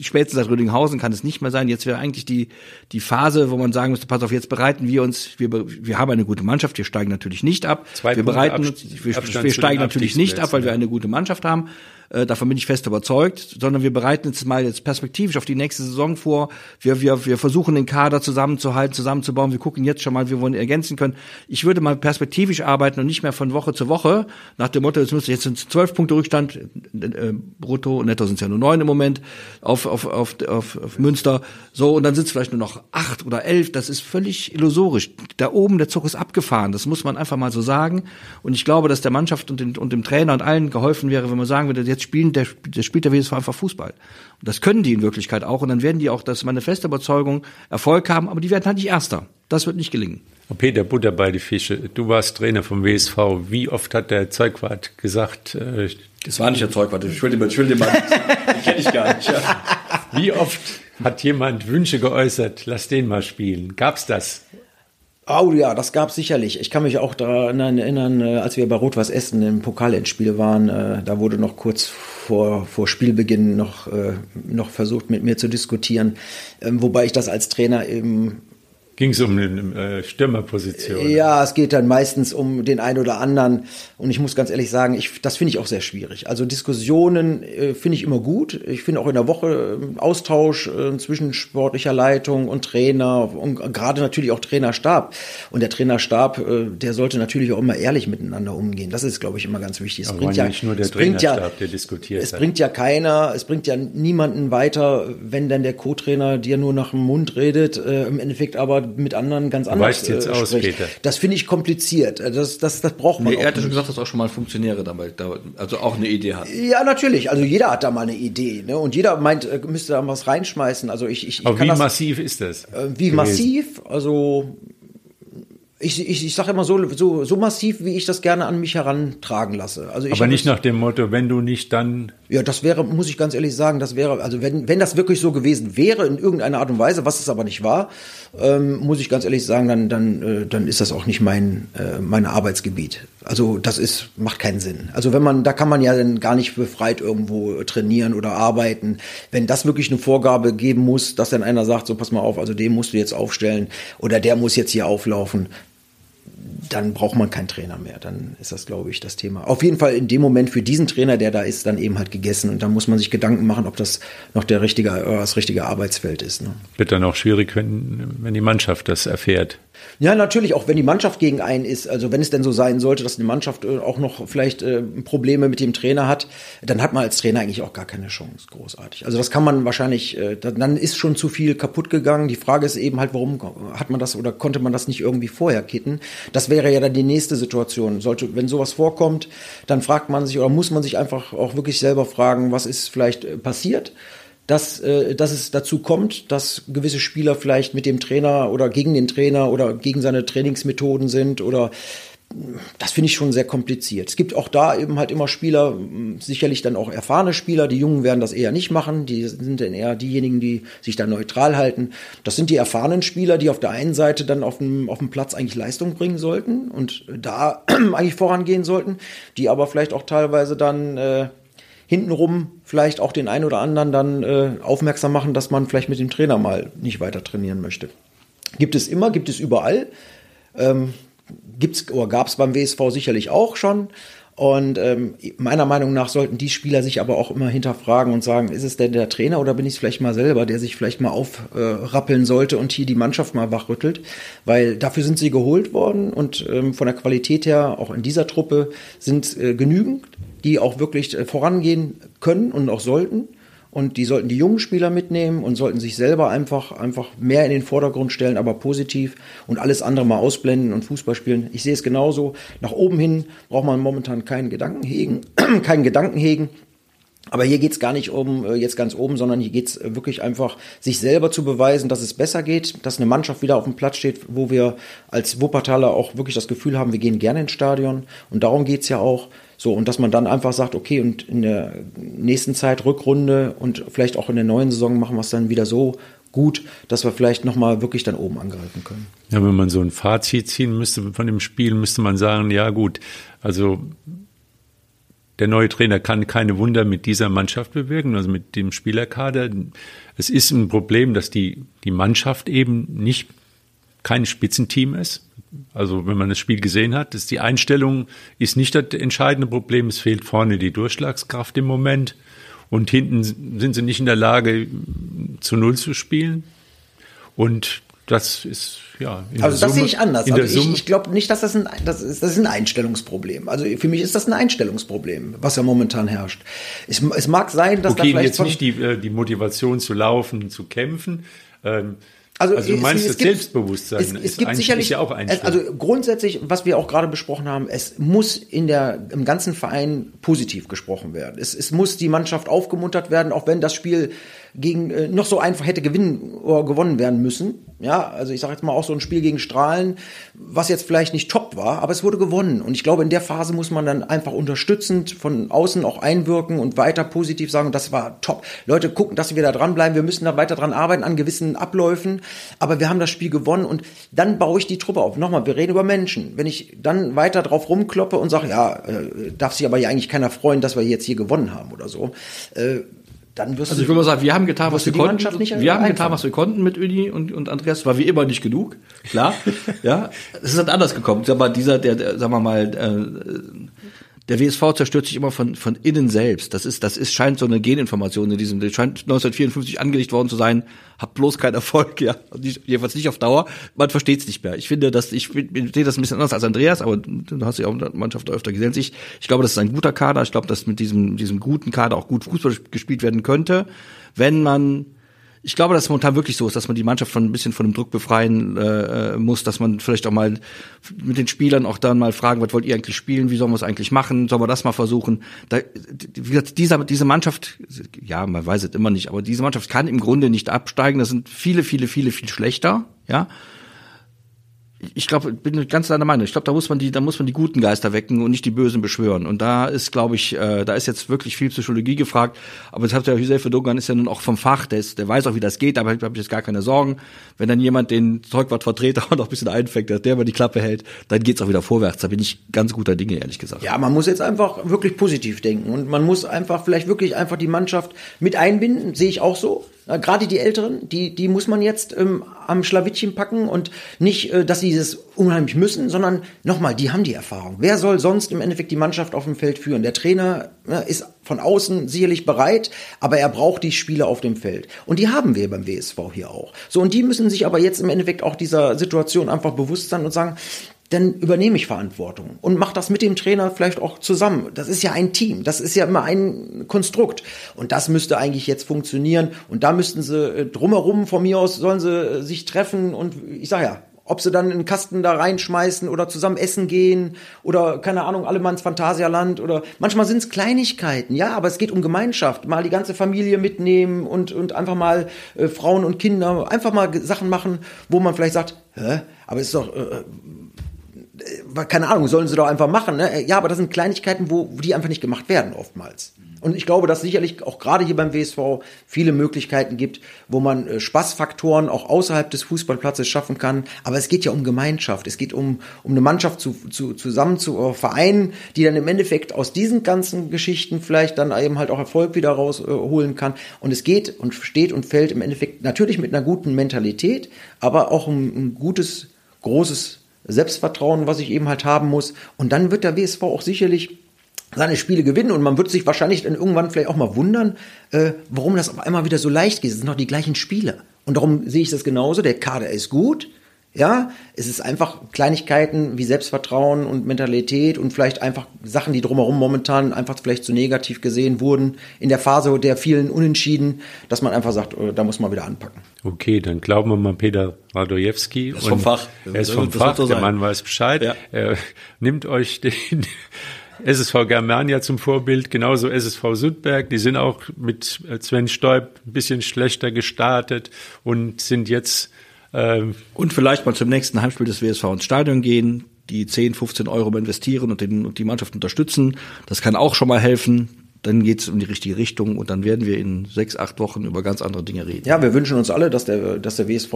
Spätestens seit Rödinghausen kann es nicht mehr sein. Jetzt wäre eigentlich die, die Phase, wo man sagen müsste, pass auf, jetzt bereiten wir uns, wir, wir haben eine gute Mannschaft, wir steigen natürlich nicht ab. Zwei wir bereiten uns, wir, wir steigen natürlich nicht ab, weil wir eine gute Mannschaft haben. Äh, davon bin ich fest überzeugt, sondern wir bereiten uns mal jetzt perspektivisch auf die nächste Saison vor. Wir, wir, wir versuchen den Kader zusammenzuhalten, zusammenzubauen. Wir gucken jetzt schon mal, wie wir ihn ergänzen können. Ich würde mal perspektivisch arbeiten und nicht mehr von Woche zu Woche nach dem Motto, jetzt müsste jetzt sind zwölf Punkte Rückstand, äh, brutto, netto sind es ja nur neun im Moment auf, auf, auf, auf, auf Münster. So, und dann sind es vielleicht nur noch acht oder elf. Das ist völlig illusorisch. Da oben, der Zug ist abgefahren. Das muss man einfach mal so sagen. Und ich glaube, dass der Mannschaft und, den, und dem Trainer und allen geholfen wäre, wenn man sagen würde, jetzt spielen, der, der spielt der WSV einfach Fußball. Und das können die in Wirklichkeit auch. Und dann werden die auch, das ist meine feste Überzeugung, Erfolg haben, aber die werden halt nicht Erster. Das wird nicht gelingen. Peter Butter bei die Fische, du warst Trainer vom WSV. Wie oft hat der Zeugwart gesagt? Äh, das war nicht der Zeugwart. Ich ich will den mal. den kenne ich gar nicht. Ja. Wie oft hat jemand Wünsche geäußert? Lass den mal spielen. Gab's das? Oh ja, das gab sicherlich. Ich kann mich auch daran erinnern, äh, als wir bei Rot-Weiß Essen im Pokalendspiel waren, äh, da wurde noch kurz vor, vor Spielbeginn noch, äh, noch versucht, mit mir zu diskutieren. Ähm, wobei ich das als Trainer eben Ging es um eine äh, Stürmerposition? Ja, es geht dann meistens um den einen oder anderen. Und ich muss ganz ehrlich sagen, ich, das finde ich auch sehr schwierig. Also Diskussionen äh, finde ich immer gut. Ich finde auch in der Woche äh, Austausch äh, zwischen sportlicher Leitung und Trainer und gerade natürlich auch Trainerstab. Und der Trainerstab, äh, der sollte natürlich auch immer ehrlich miteinander umgehen. Das ist, glaube ich, immer ganz wichtig. Es Aber bringt ja nicht nur der Trainerstab, ja, der diskutiert. Es hat. bringt ja keiner, es bringt ja niemanden weiter, wenn dann der Co-Trainer dir nur nach dem Mund redet, im Endeffekt aber mit anderen ganz anders du jetzt äh, aus, spricht. Peter. Das finde ich kompliziert. Äh, das, das, das braucht man. Nee, er hatte schon gesagt, dass auch schon mal Funktionäre dabei, also auch eine Idee hat. Ja, natürlich. Also jeder hat da mal eine Idee. Ne? Und jeder meint, äh, müsste da was reinschmeißen. Also ich, ich, ich Aber wie das, massiv ist das? Wie gewesen? massiv? Also ich, ich, ich sage immer so, so, so massiv, wie ich das gerne an mich herantragen lasse. Also ich Aber nicht nach dem Motto, wenn du nicht, dann. Ja, das wäre, muss ich ganz ehrlich sagen, das wäre, also wenn, wenn das wirklich so gewesen wäre, in irgendeiner Art und Weise, was es aber nicht war, ähm, muss ich ganz ehrlich sagen, dann, dann, äh, dann ist das auch nicht mein, äh, mein Arbeitsgebiet. Also das ist, macht keinen Sinn. Also wenn man, da kann man ja dann gar nicht befreit irgendwo trainieren oder arbeiten. Wenn das wirklich eine Vorgabe geben muss, dass dann einer sagt, so pass mal auf, also den musst du jetzt aufstellen oder der muss jetzt hier auflaufen, dann braucht man keinen Trainer mehr. Dann ist das, glaube ich, das Thema. Auf jeden Fall in dem Moment für diesen Trainer, der da ist, dann eben halt gegessen. Und dann muss man sich Gedanken machen, ob das noch der richtige, das richtige Arbeitsfeld ist. Ne? Wird dann auch schwierig, wenn, wenn die Mannschaft das erfährt. Ja, natürlich, auch wenn die Mannschaft gegen einen ist. Also wenn es denn so sein sollte, dass eine Mannschaft äh, auch noch vielleicht äh, Probleme mit dem Trainer hat, dann hat man als Trainer eigentlich auch gar keine Chance, großartig. Also das kann man wahrscheinlich, äh, dann ist schon zu viel kaputt gegangen. Die Frage ist eben halt, warum hat man das oder konnte man das nicht irgendwie vorher kitten? Das wäre ja dann die nächste Situation. Sollte, wenn sowas vorkommt, dann fragt man sich oder muss man sich einfach auch wirklich selber fragen, was ist vielleicht äh, passiert? Dass, äh, dass es dazu kommt, dass gewisse Spieler vielleicht mit dem Trainer oder gegen den Trainer oder gegen seine Trainingsmethoden sind oder das finde ich schon sehr kompliziert. Es gibt auch da eben halt immer Spieler, sicherlich dann auch erfahrene Spieler. Die Jungen werden das eher nicht machen. Die sind dann eher diejenigen, die sich da neutral halten. Das sind die erfahrenen Spieler, die auf der einen Seite dann auf dem, auf dem Platz eigentlich Leistung bringen sollten und da *clears throat* eigentlich vorangehen sollten, die aber vielleicht auch teilweise dann äh, hintenrum vielleicht auch den einen oder anderen dann äh, aufmerksam machen, dass man vielleicht mit dem Trainer mal nicht weiter trainieren möchte. Gibt es immer, gibt es überall. Ähm, gibt's oder gab es beim WSV sicherlich auch schon. Und ähm, meiner Meinung nach sollten die Spieler sich aber auch immer hinterfragen und sagen, ist es denn der Trainer oder bin ich es vielleicht mal selber, der sich vielleicht mal aufrappeln äh, sollte und hier die Mannschaft mal wachrüttelt? Weil dafür sind sie geholt worden und ähm, von der Qualität her auch in dieser Truppe sind äh, genügend, die auch wirklich äh, vorangehen können und auch sollten. Und die sollten die jungen Spieler mitnehmen und sollten sich selber einfach, einfach mehr in den Vordergrund stellen, aber positiv und alles andere mal ausblenden und Fußball spielen. Ich sehe es genauso. Nach oben hin braucht man momentan keinen Gedanken hegen, *clears throat* keinen Gedanken hegen. Aber hier geht's gar nicht um äh, jetzt ganz oben, sondern hier geht's äh, wirklich einfach, sich selber zu beweisen, dass es besser geht, dass eine Mannschaft wieder auf dem Platz steht, wo wir als Wuppertaler auch wirklich das Gefühl haben, wir gehen gerne ins Stadion. Und darum geht's ja auch. So, und dass man dann einfach sagt, okay, und in der nächsten Zeit Rückrunde und vielleicht auch in der neuen Saison machen wir es dann wieder so gut, dass wir vielleicht nochmal wirklich dann oben angreifen können. Ja, wenn man so ein Fazit ziehen müsste von dem Spiel, müsste man sagen, ja gut, also der neue Trainer kann keine Wunder mit dieser Mannschaft bewirken, also mit dem Spielerkader. Es ist ein Problem, dass die, die Mannschaft eben nicht kein Spitzenteam ist. Also wenn man das Spiel gesehen hat, ist die Einstellung ist nicht das entscheidende Problem. Es fehlt vorne die Durchschlagskraft im Moment. Und hinten sind sie nicht in der Lage, zu Null zu spielen. Und das ist ja. also das sehe ich anders. Also ich, ich glaube nicht, dass das ein das ist, das ist ein Einstellungsproblem. Also für mich ist das ein Einstellungsproblem, was ja momentan herrscht. Es, es mag sein, dass okay, da vielleicht jetzt nicht die äh, die Motivation zu laufen, zu kämpfen. Ähm, also, also du meinst es, es das gibt, Selbstbewusstsein es, es gibt sicherlich ja auch Also grundsätzlich, was wir auch gerade besprochen haben, es muss in der im ganzen Verein positiv gesprochen werden. Es, es muss die Mannschaft aufgemuntert werden, auch wenn das Spiel gegen äh, noch so einfach hätte gewinnen oder gewonnen werden müssen. Ja, also ich sage jetzt mal auch so ein Spiel gegen Strahlen, was jetzt vielleicht nicht top war, aber es wurde gewonnen. Und ich glaube, in der Phase muss man dann einfach unterstützend von außen auch einwirken und weiter positiv sagen, das war top. Leute, gucken, dass wir da dranbleiben. Wir müssen da weiter dran arbeiten an gewissen Abläufen. Aber wir haben das Spiel gewonnen und dann baue ich die Truppe auf. Nochmal, wir reden über Menschen. Wenn ich dann weiter drauf rumkloppe und sage, ja, äh, darf sich aber ja eigentlich keiner freuen, dass wir jetzt hier gewonnen haben oder so, äh, dann wirst also ich würde mal sagen, wir haben getan, was wir konnten. wir haben getan, was wir konnten mit Uni und, und Andreas. War wie immer nicht genug, klar. *laughs* ja, es ist dann anders gekommen. Aber dieser, der, der sagen wir mal, äh, der WSV zerstört sich immer von, von innen selbst. Das ist, das ist, scheint so eine Geninformation in diesem, scheint 1954 angelegt worden zu sein, habt bloß keinen Erfolg, ja. Nicht, jedenfalls nicht auf Dauer. Man versteht es nicht mehr. Ich finde, dass, ich, ich sehe das ein bisschen anders als Andreas, aber du hast ja auch eine Mannschaft öfter gesehen. Ich, ich glaube, das ist ein guter Kader. Ich glaube, dass mit diesem, diesem guten Kader auch gut Fußball gespielt werden könnte, wenn man ich glaube, dass es momentan wirklich so ist, dass man die Mannschaft von ein bisschen von dem Druck befreien äh, äh, muss, dass man vielleicht auch mal mit den Spielern auch dann mal fragen, was wollt ihr eigentlich spielen, wie sollen wir es eigentlich machen, sollen wir das mal versuchen. Da, wie gesagt, dieser, diese Mannschaft, ja, man weiß es immer nicht, aber diese Mannschaft kann im Grunde nicht absteigen. Das sind viele, viele, viele, viel schlechter, ja ich glaube, bin ganz deiner Meinung. Ich glaube, da muss man die, da muss man die guten Geister wecken und nicht die Bösen beschwören. Und da ist, glaube ich, äh, da ist jetzt wirklich viel Psychologie gefragt. Aber das hat der Hüseyin Dogan ist ja nun auch vom Fach, der, ist, der weiß auch, wie das geht. Habe ich jetzt gar keine Sorgen. Wenn dann jemand den Zeugwart-Vertreter *laughs* auch noch ein bisschen einfängt, dass der mal die Klappe hält, dann geht's auch wieder vorwärts. Da bin ich ganz guter Dinge, ehrlich gesagt. Ja, man muss jetzt einfach wirklich positiv denken und man muss einfach vielleicht wirklich einfach die Mannschaft mit einbinden. Sehe ich auch so. Gerade die Älteren, die, die muss man jetzt ähm, am Schlawittchen packen und nicht, äh, dass sie das unheimlich müssen, sondern nochmal, die haben die Erfahrung. Wer soll sonst im Endeffekt die Mannschaft auf dem Feld führen? Der Trainer äh, ist von außen sicherlich bereit, aber er braucht die Spieler auf dem Feld. Und die haben wir beim WSV hier auch. So, und die müssen sich aber jetzt im Endeffekt auch dieser Situation einfach bewusst sein und sagen, dann übernehme ich Verantwortung und mache das mit dem Trainer vielleicht auch zusammen. Das ist ja ein Team, das ist ja immer ein Konstrukt. Und das müsste eigentlich jetzt funktionieren. Und da müssten sie äh, drumherum von mir aus sollen sie äh, sich treffen und ich sage ja, ob sie dann einen Kasten da reinschmeißen oder zusammen essen gehen oder keine Ahnung, alle mal ins Phantasialand oder manchmal sind es Kleinigkeiten, ja, aber es geht um Gemeinschaft, mal die ganze Familie mitnehmen und, und einfach mal äh, Frauen und Kinder, einfach mal Sachen machen, wo man vielleicht sagt, hä, aber ist doch, äh, äh, keine Ahnung, sollen sie doch einfach machen. Ne? Ja, aber das sind Kleinigkeiten, wo, wo die einfach nicht gemacht werden oftmals. Und ich glaube, dass sicherlich auch gerade hier beim WSV viele Möglichkeiten gibt, wo man äh, Spaßfaktoren auch außerhalb des Fußballplatzes schaffen kann. Aber es geht ja um Gemeinschaft. Es geht um, um eine Mannschaft zu, zu, zusammen zu äh, vereinen, die dann im Endeffekt aus diesen ganzen Geschichten vielleicht dann eben halt auch Erfolg wieder rausholen äh, kann. Und es geht und steht und fällt im Endeffekt natürlich mit einer guten Mentalität, aber auch um ein gutes, großes Selbstvertrauen, was ich eben halt haben muss. Und dann wird der WSV auch sicherlich seine Spiele gewinnen und man wird sich wahrscheinlich dann irgendwann vielleicht auch mal wundern, äh, warum das auf einmal wieder so leicht geht. Es sind noch die gleichen Spieler. Und darum sehe ich das genauso. Der Kader ist gut. Ja, es ist einfach Kleinigkeiten wie Selbstvertrauen und Mentalität und vielleicht einfach Sachen, die drumherum momentan einfach vielleicht zu negativ gesehen wurden in der Phase der vielen Unentschieden, dass man einfach sagt, oh, da muss man wieder anpacken. Okay, dann glauben wir mal Peter Radojewski. Das ist vom Fach. Er ist vom Das Fach, der sein. Mann weiß Bescheid. Ja. Er nimmt euch den *laughs* SSV Germania zum Vorbild, genauso SSV Sudberg. Die sind auch mit Sven Stoib ein bisschen schlechter gestartet und sind jetzt ähm, Und vielleicht mal zum nächsten Heimspiel des WSV ins Stadion gehen, die 10, 15 Euro investieren und, den, und die Mannschaft unterstützen. Das kann auch schon mal helfen. Dann geht's in die richtige Richtung und dann werden wir in sechs, acht Wochen über ganz andere Dinge reden. Ja, wir wünschen uns alle, dass der, dass der WSV,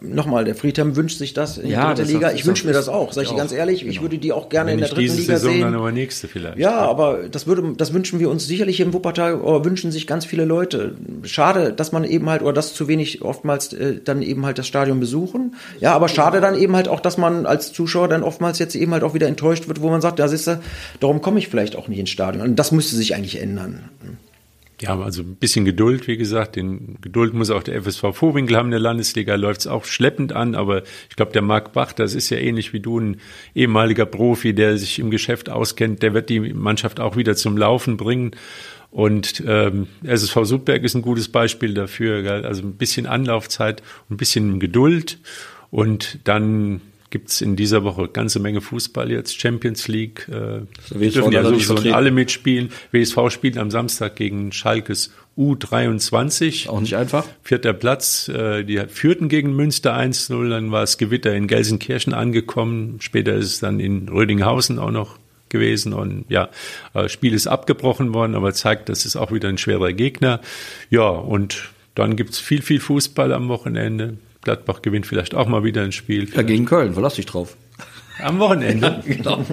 nochmal, der Friedhelm wünscht sich das in die Ja, dritte das Liga. hat- Ich wünsche mir das auch, sag ich ich dir ganz ehrlich. Ich Genau. würde die auch gerne wenn in der dritten diese Liga Saison, sehen. dann aber nächste vielleicht. Ja, aber das würde, das wünschen wir uns sicherlich im Wuppertal, oder wünschen sich ganz viele Leute. Schade, dass man eben halt, oder dass zu wenig oftmals äh, dann eben halt das Stadion besuchen. Ja, aber schade dann eben halt auch, dass man als Zuschauer dann oftmals jetzt eben halt auch wieder enttäuscht wird, wo man sagt, ja, siehst du, darum komme ich vielleicht auch nicht ins Stadion. Und das müsste sich eigentlich ändern. Ja, also ein bisschen Geduld, wie gesagt. Den Geduld muss auch der FSV Vorwinkel haben. In der Landesliga läuft es auch schleppend an, aber ich glaube, der Marc Bach, das ist ja ähnlich wie du, ein ehemaliger Profi, der sich im Geschäft auskennt, der wird die Mannschaft auch wieder zum Laufen bringen. Und ähm, SSV Sudberg ist ein gutes Beispiel dafür. Gell? Also ein bisschen Anlaufzeit, ein bisschen Geduld und dann gibt's in dieser Woche ganze Menge Fußball jetzt, Champions League. Äh, WSV dürfen ja sowieso alle mitspielen. WSV spielt am Samstag gegen Schalkes U23. Auch nicht einfach. Vierter Platz. Äh, die führten gegen Münster 1-0. Dann war es Gewitter in Gelsenkirchen angekommen. Später ist es dann in Rödinghausen auch noch gewesen. Und ja, äh, Spiel ist abgebrochen worden, aber zeigt, das ist auch wieder ein schwerer Gegner. Ja, und dann gibt's viel, viel Fußball am Wochenende. Gladbach gewinnt vielleicht auch mal wieder ein Spiel. Ja, gegen Köln, verlass dich drauf. Am Wochenende. *laughs* Genau.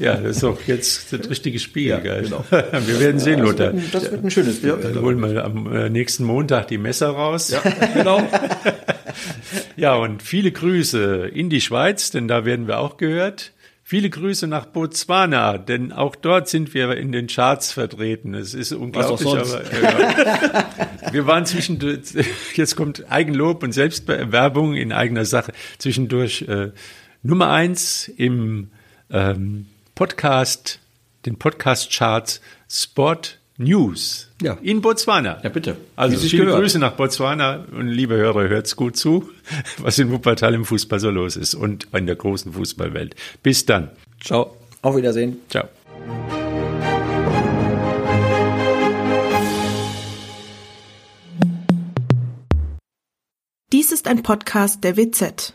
Ja, das ist doch jetzt das richtige Spiel, Ja, genau. *laughs* Wir werden sehen, Lothar. Das wird ein schönes Spiel. Dann holen wir am äh, nächsten Montag die Messer raus. Ja. genau. *laughs* und viele Grüße in die Schweiz, denn da werden wir auch gehört. Viele Grüße nach Botswana, denn auch dort sind wir in den Charts vertreten. Es ist unglaublich, aber ja. wir waren zwischendurch, *laughs* jetzt kommt Eigenlob und Selbstwerbung in eigener Sache, zwischendurch äh, Nummer eins im ähm, Podcast, den Podcast-Charts Sport News Ja. in Botswana. Ja, bitte. Also viele gehört. Grüße nach Botswana und liebe Hörer, hört's gut zu, *laughs* was in Wuppertal im Fußball so los ist und in der großen Fußballwelt. Bis dann. Ciao. Auf Wiedersehen. Ciao. Dies ist ein Podcast der WZ.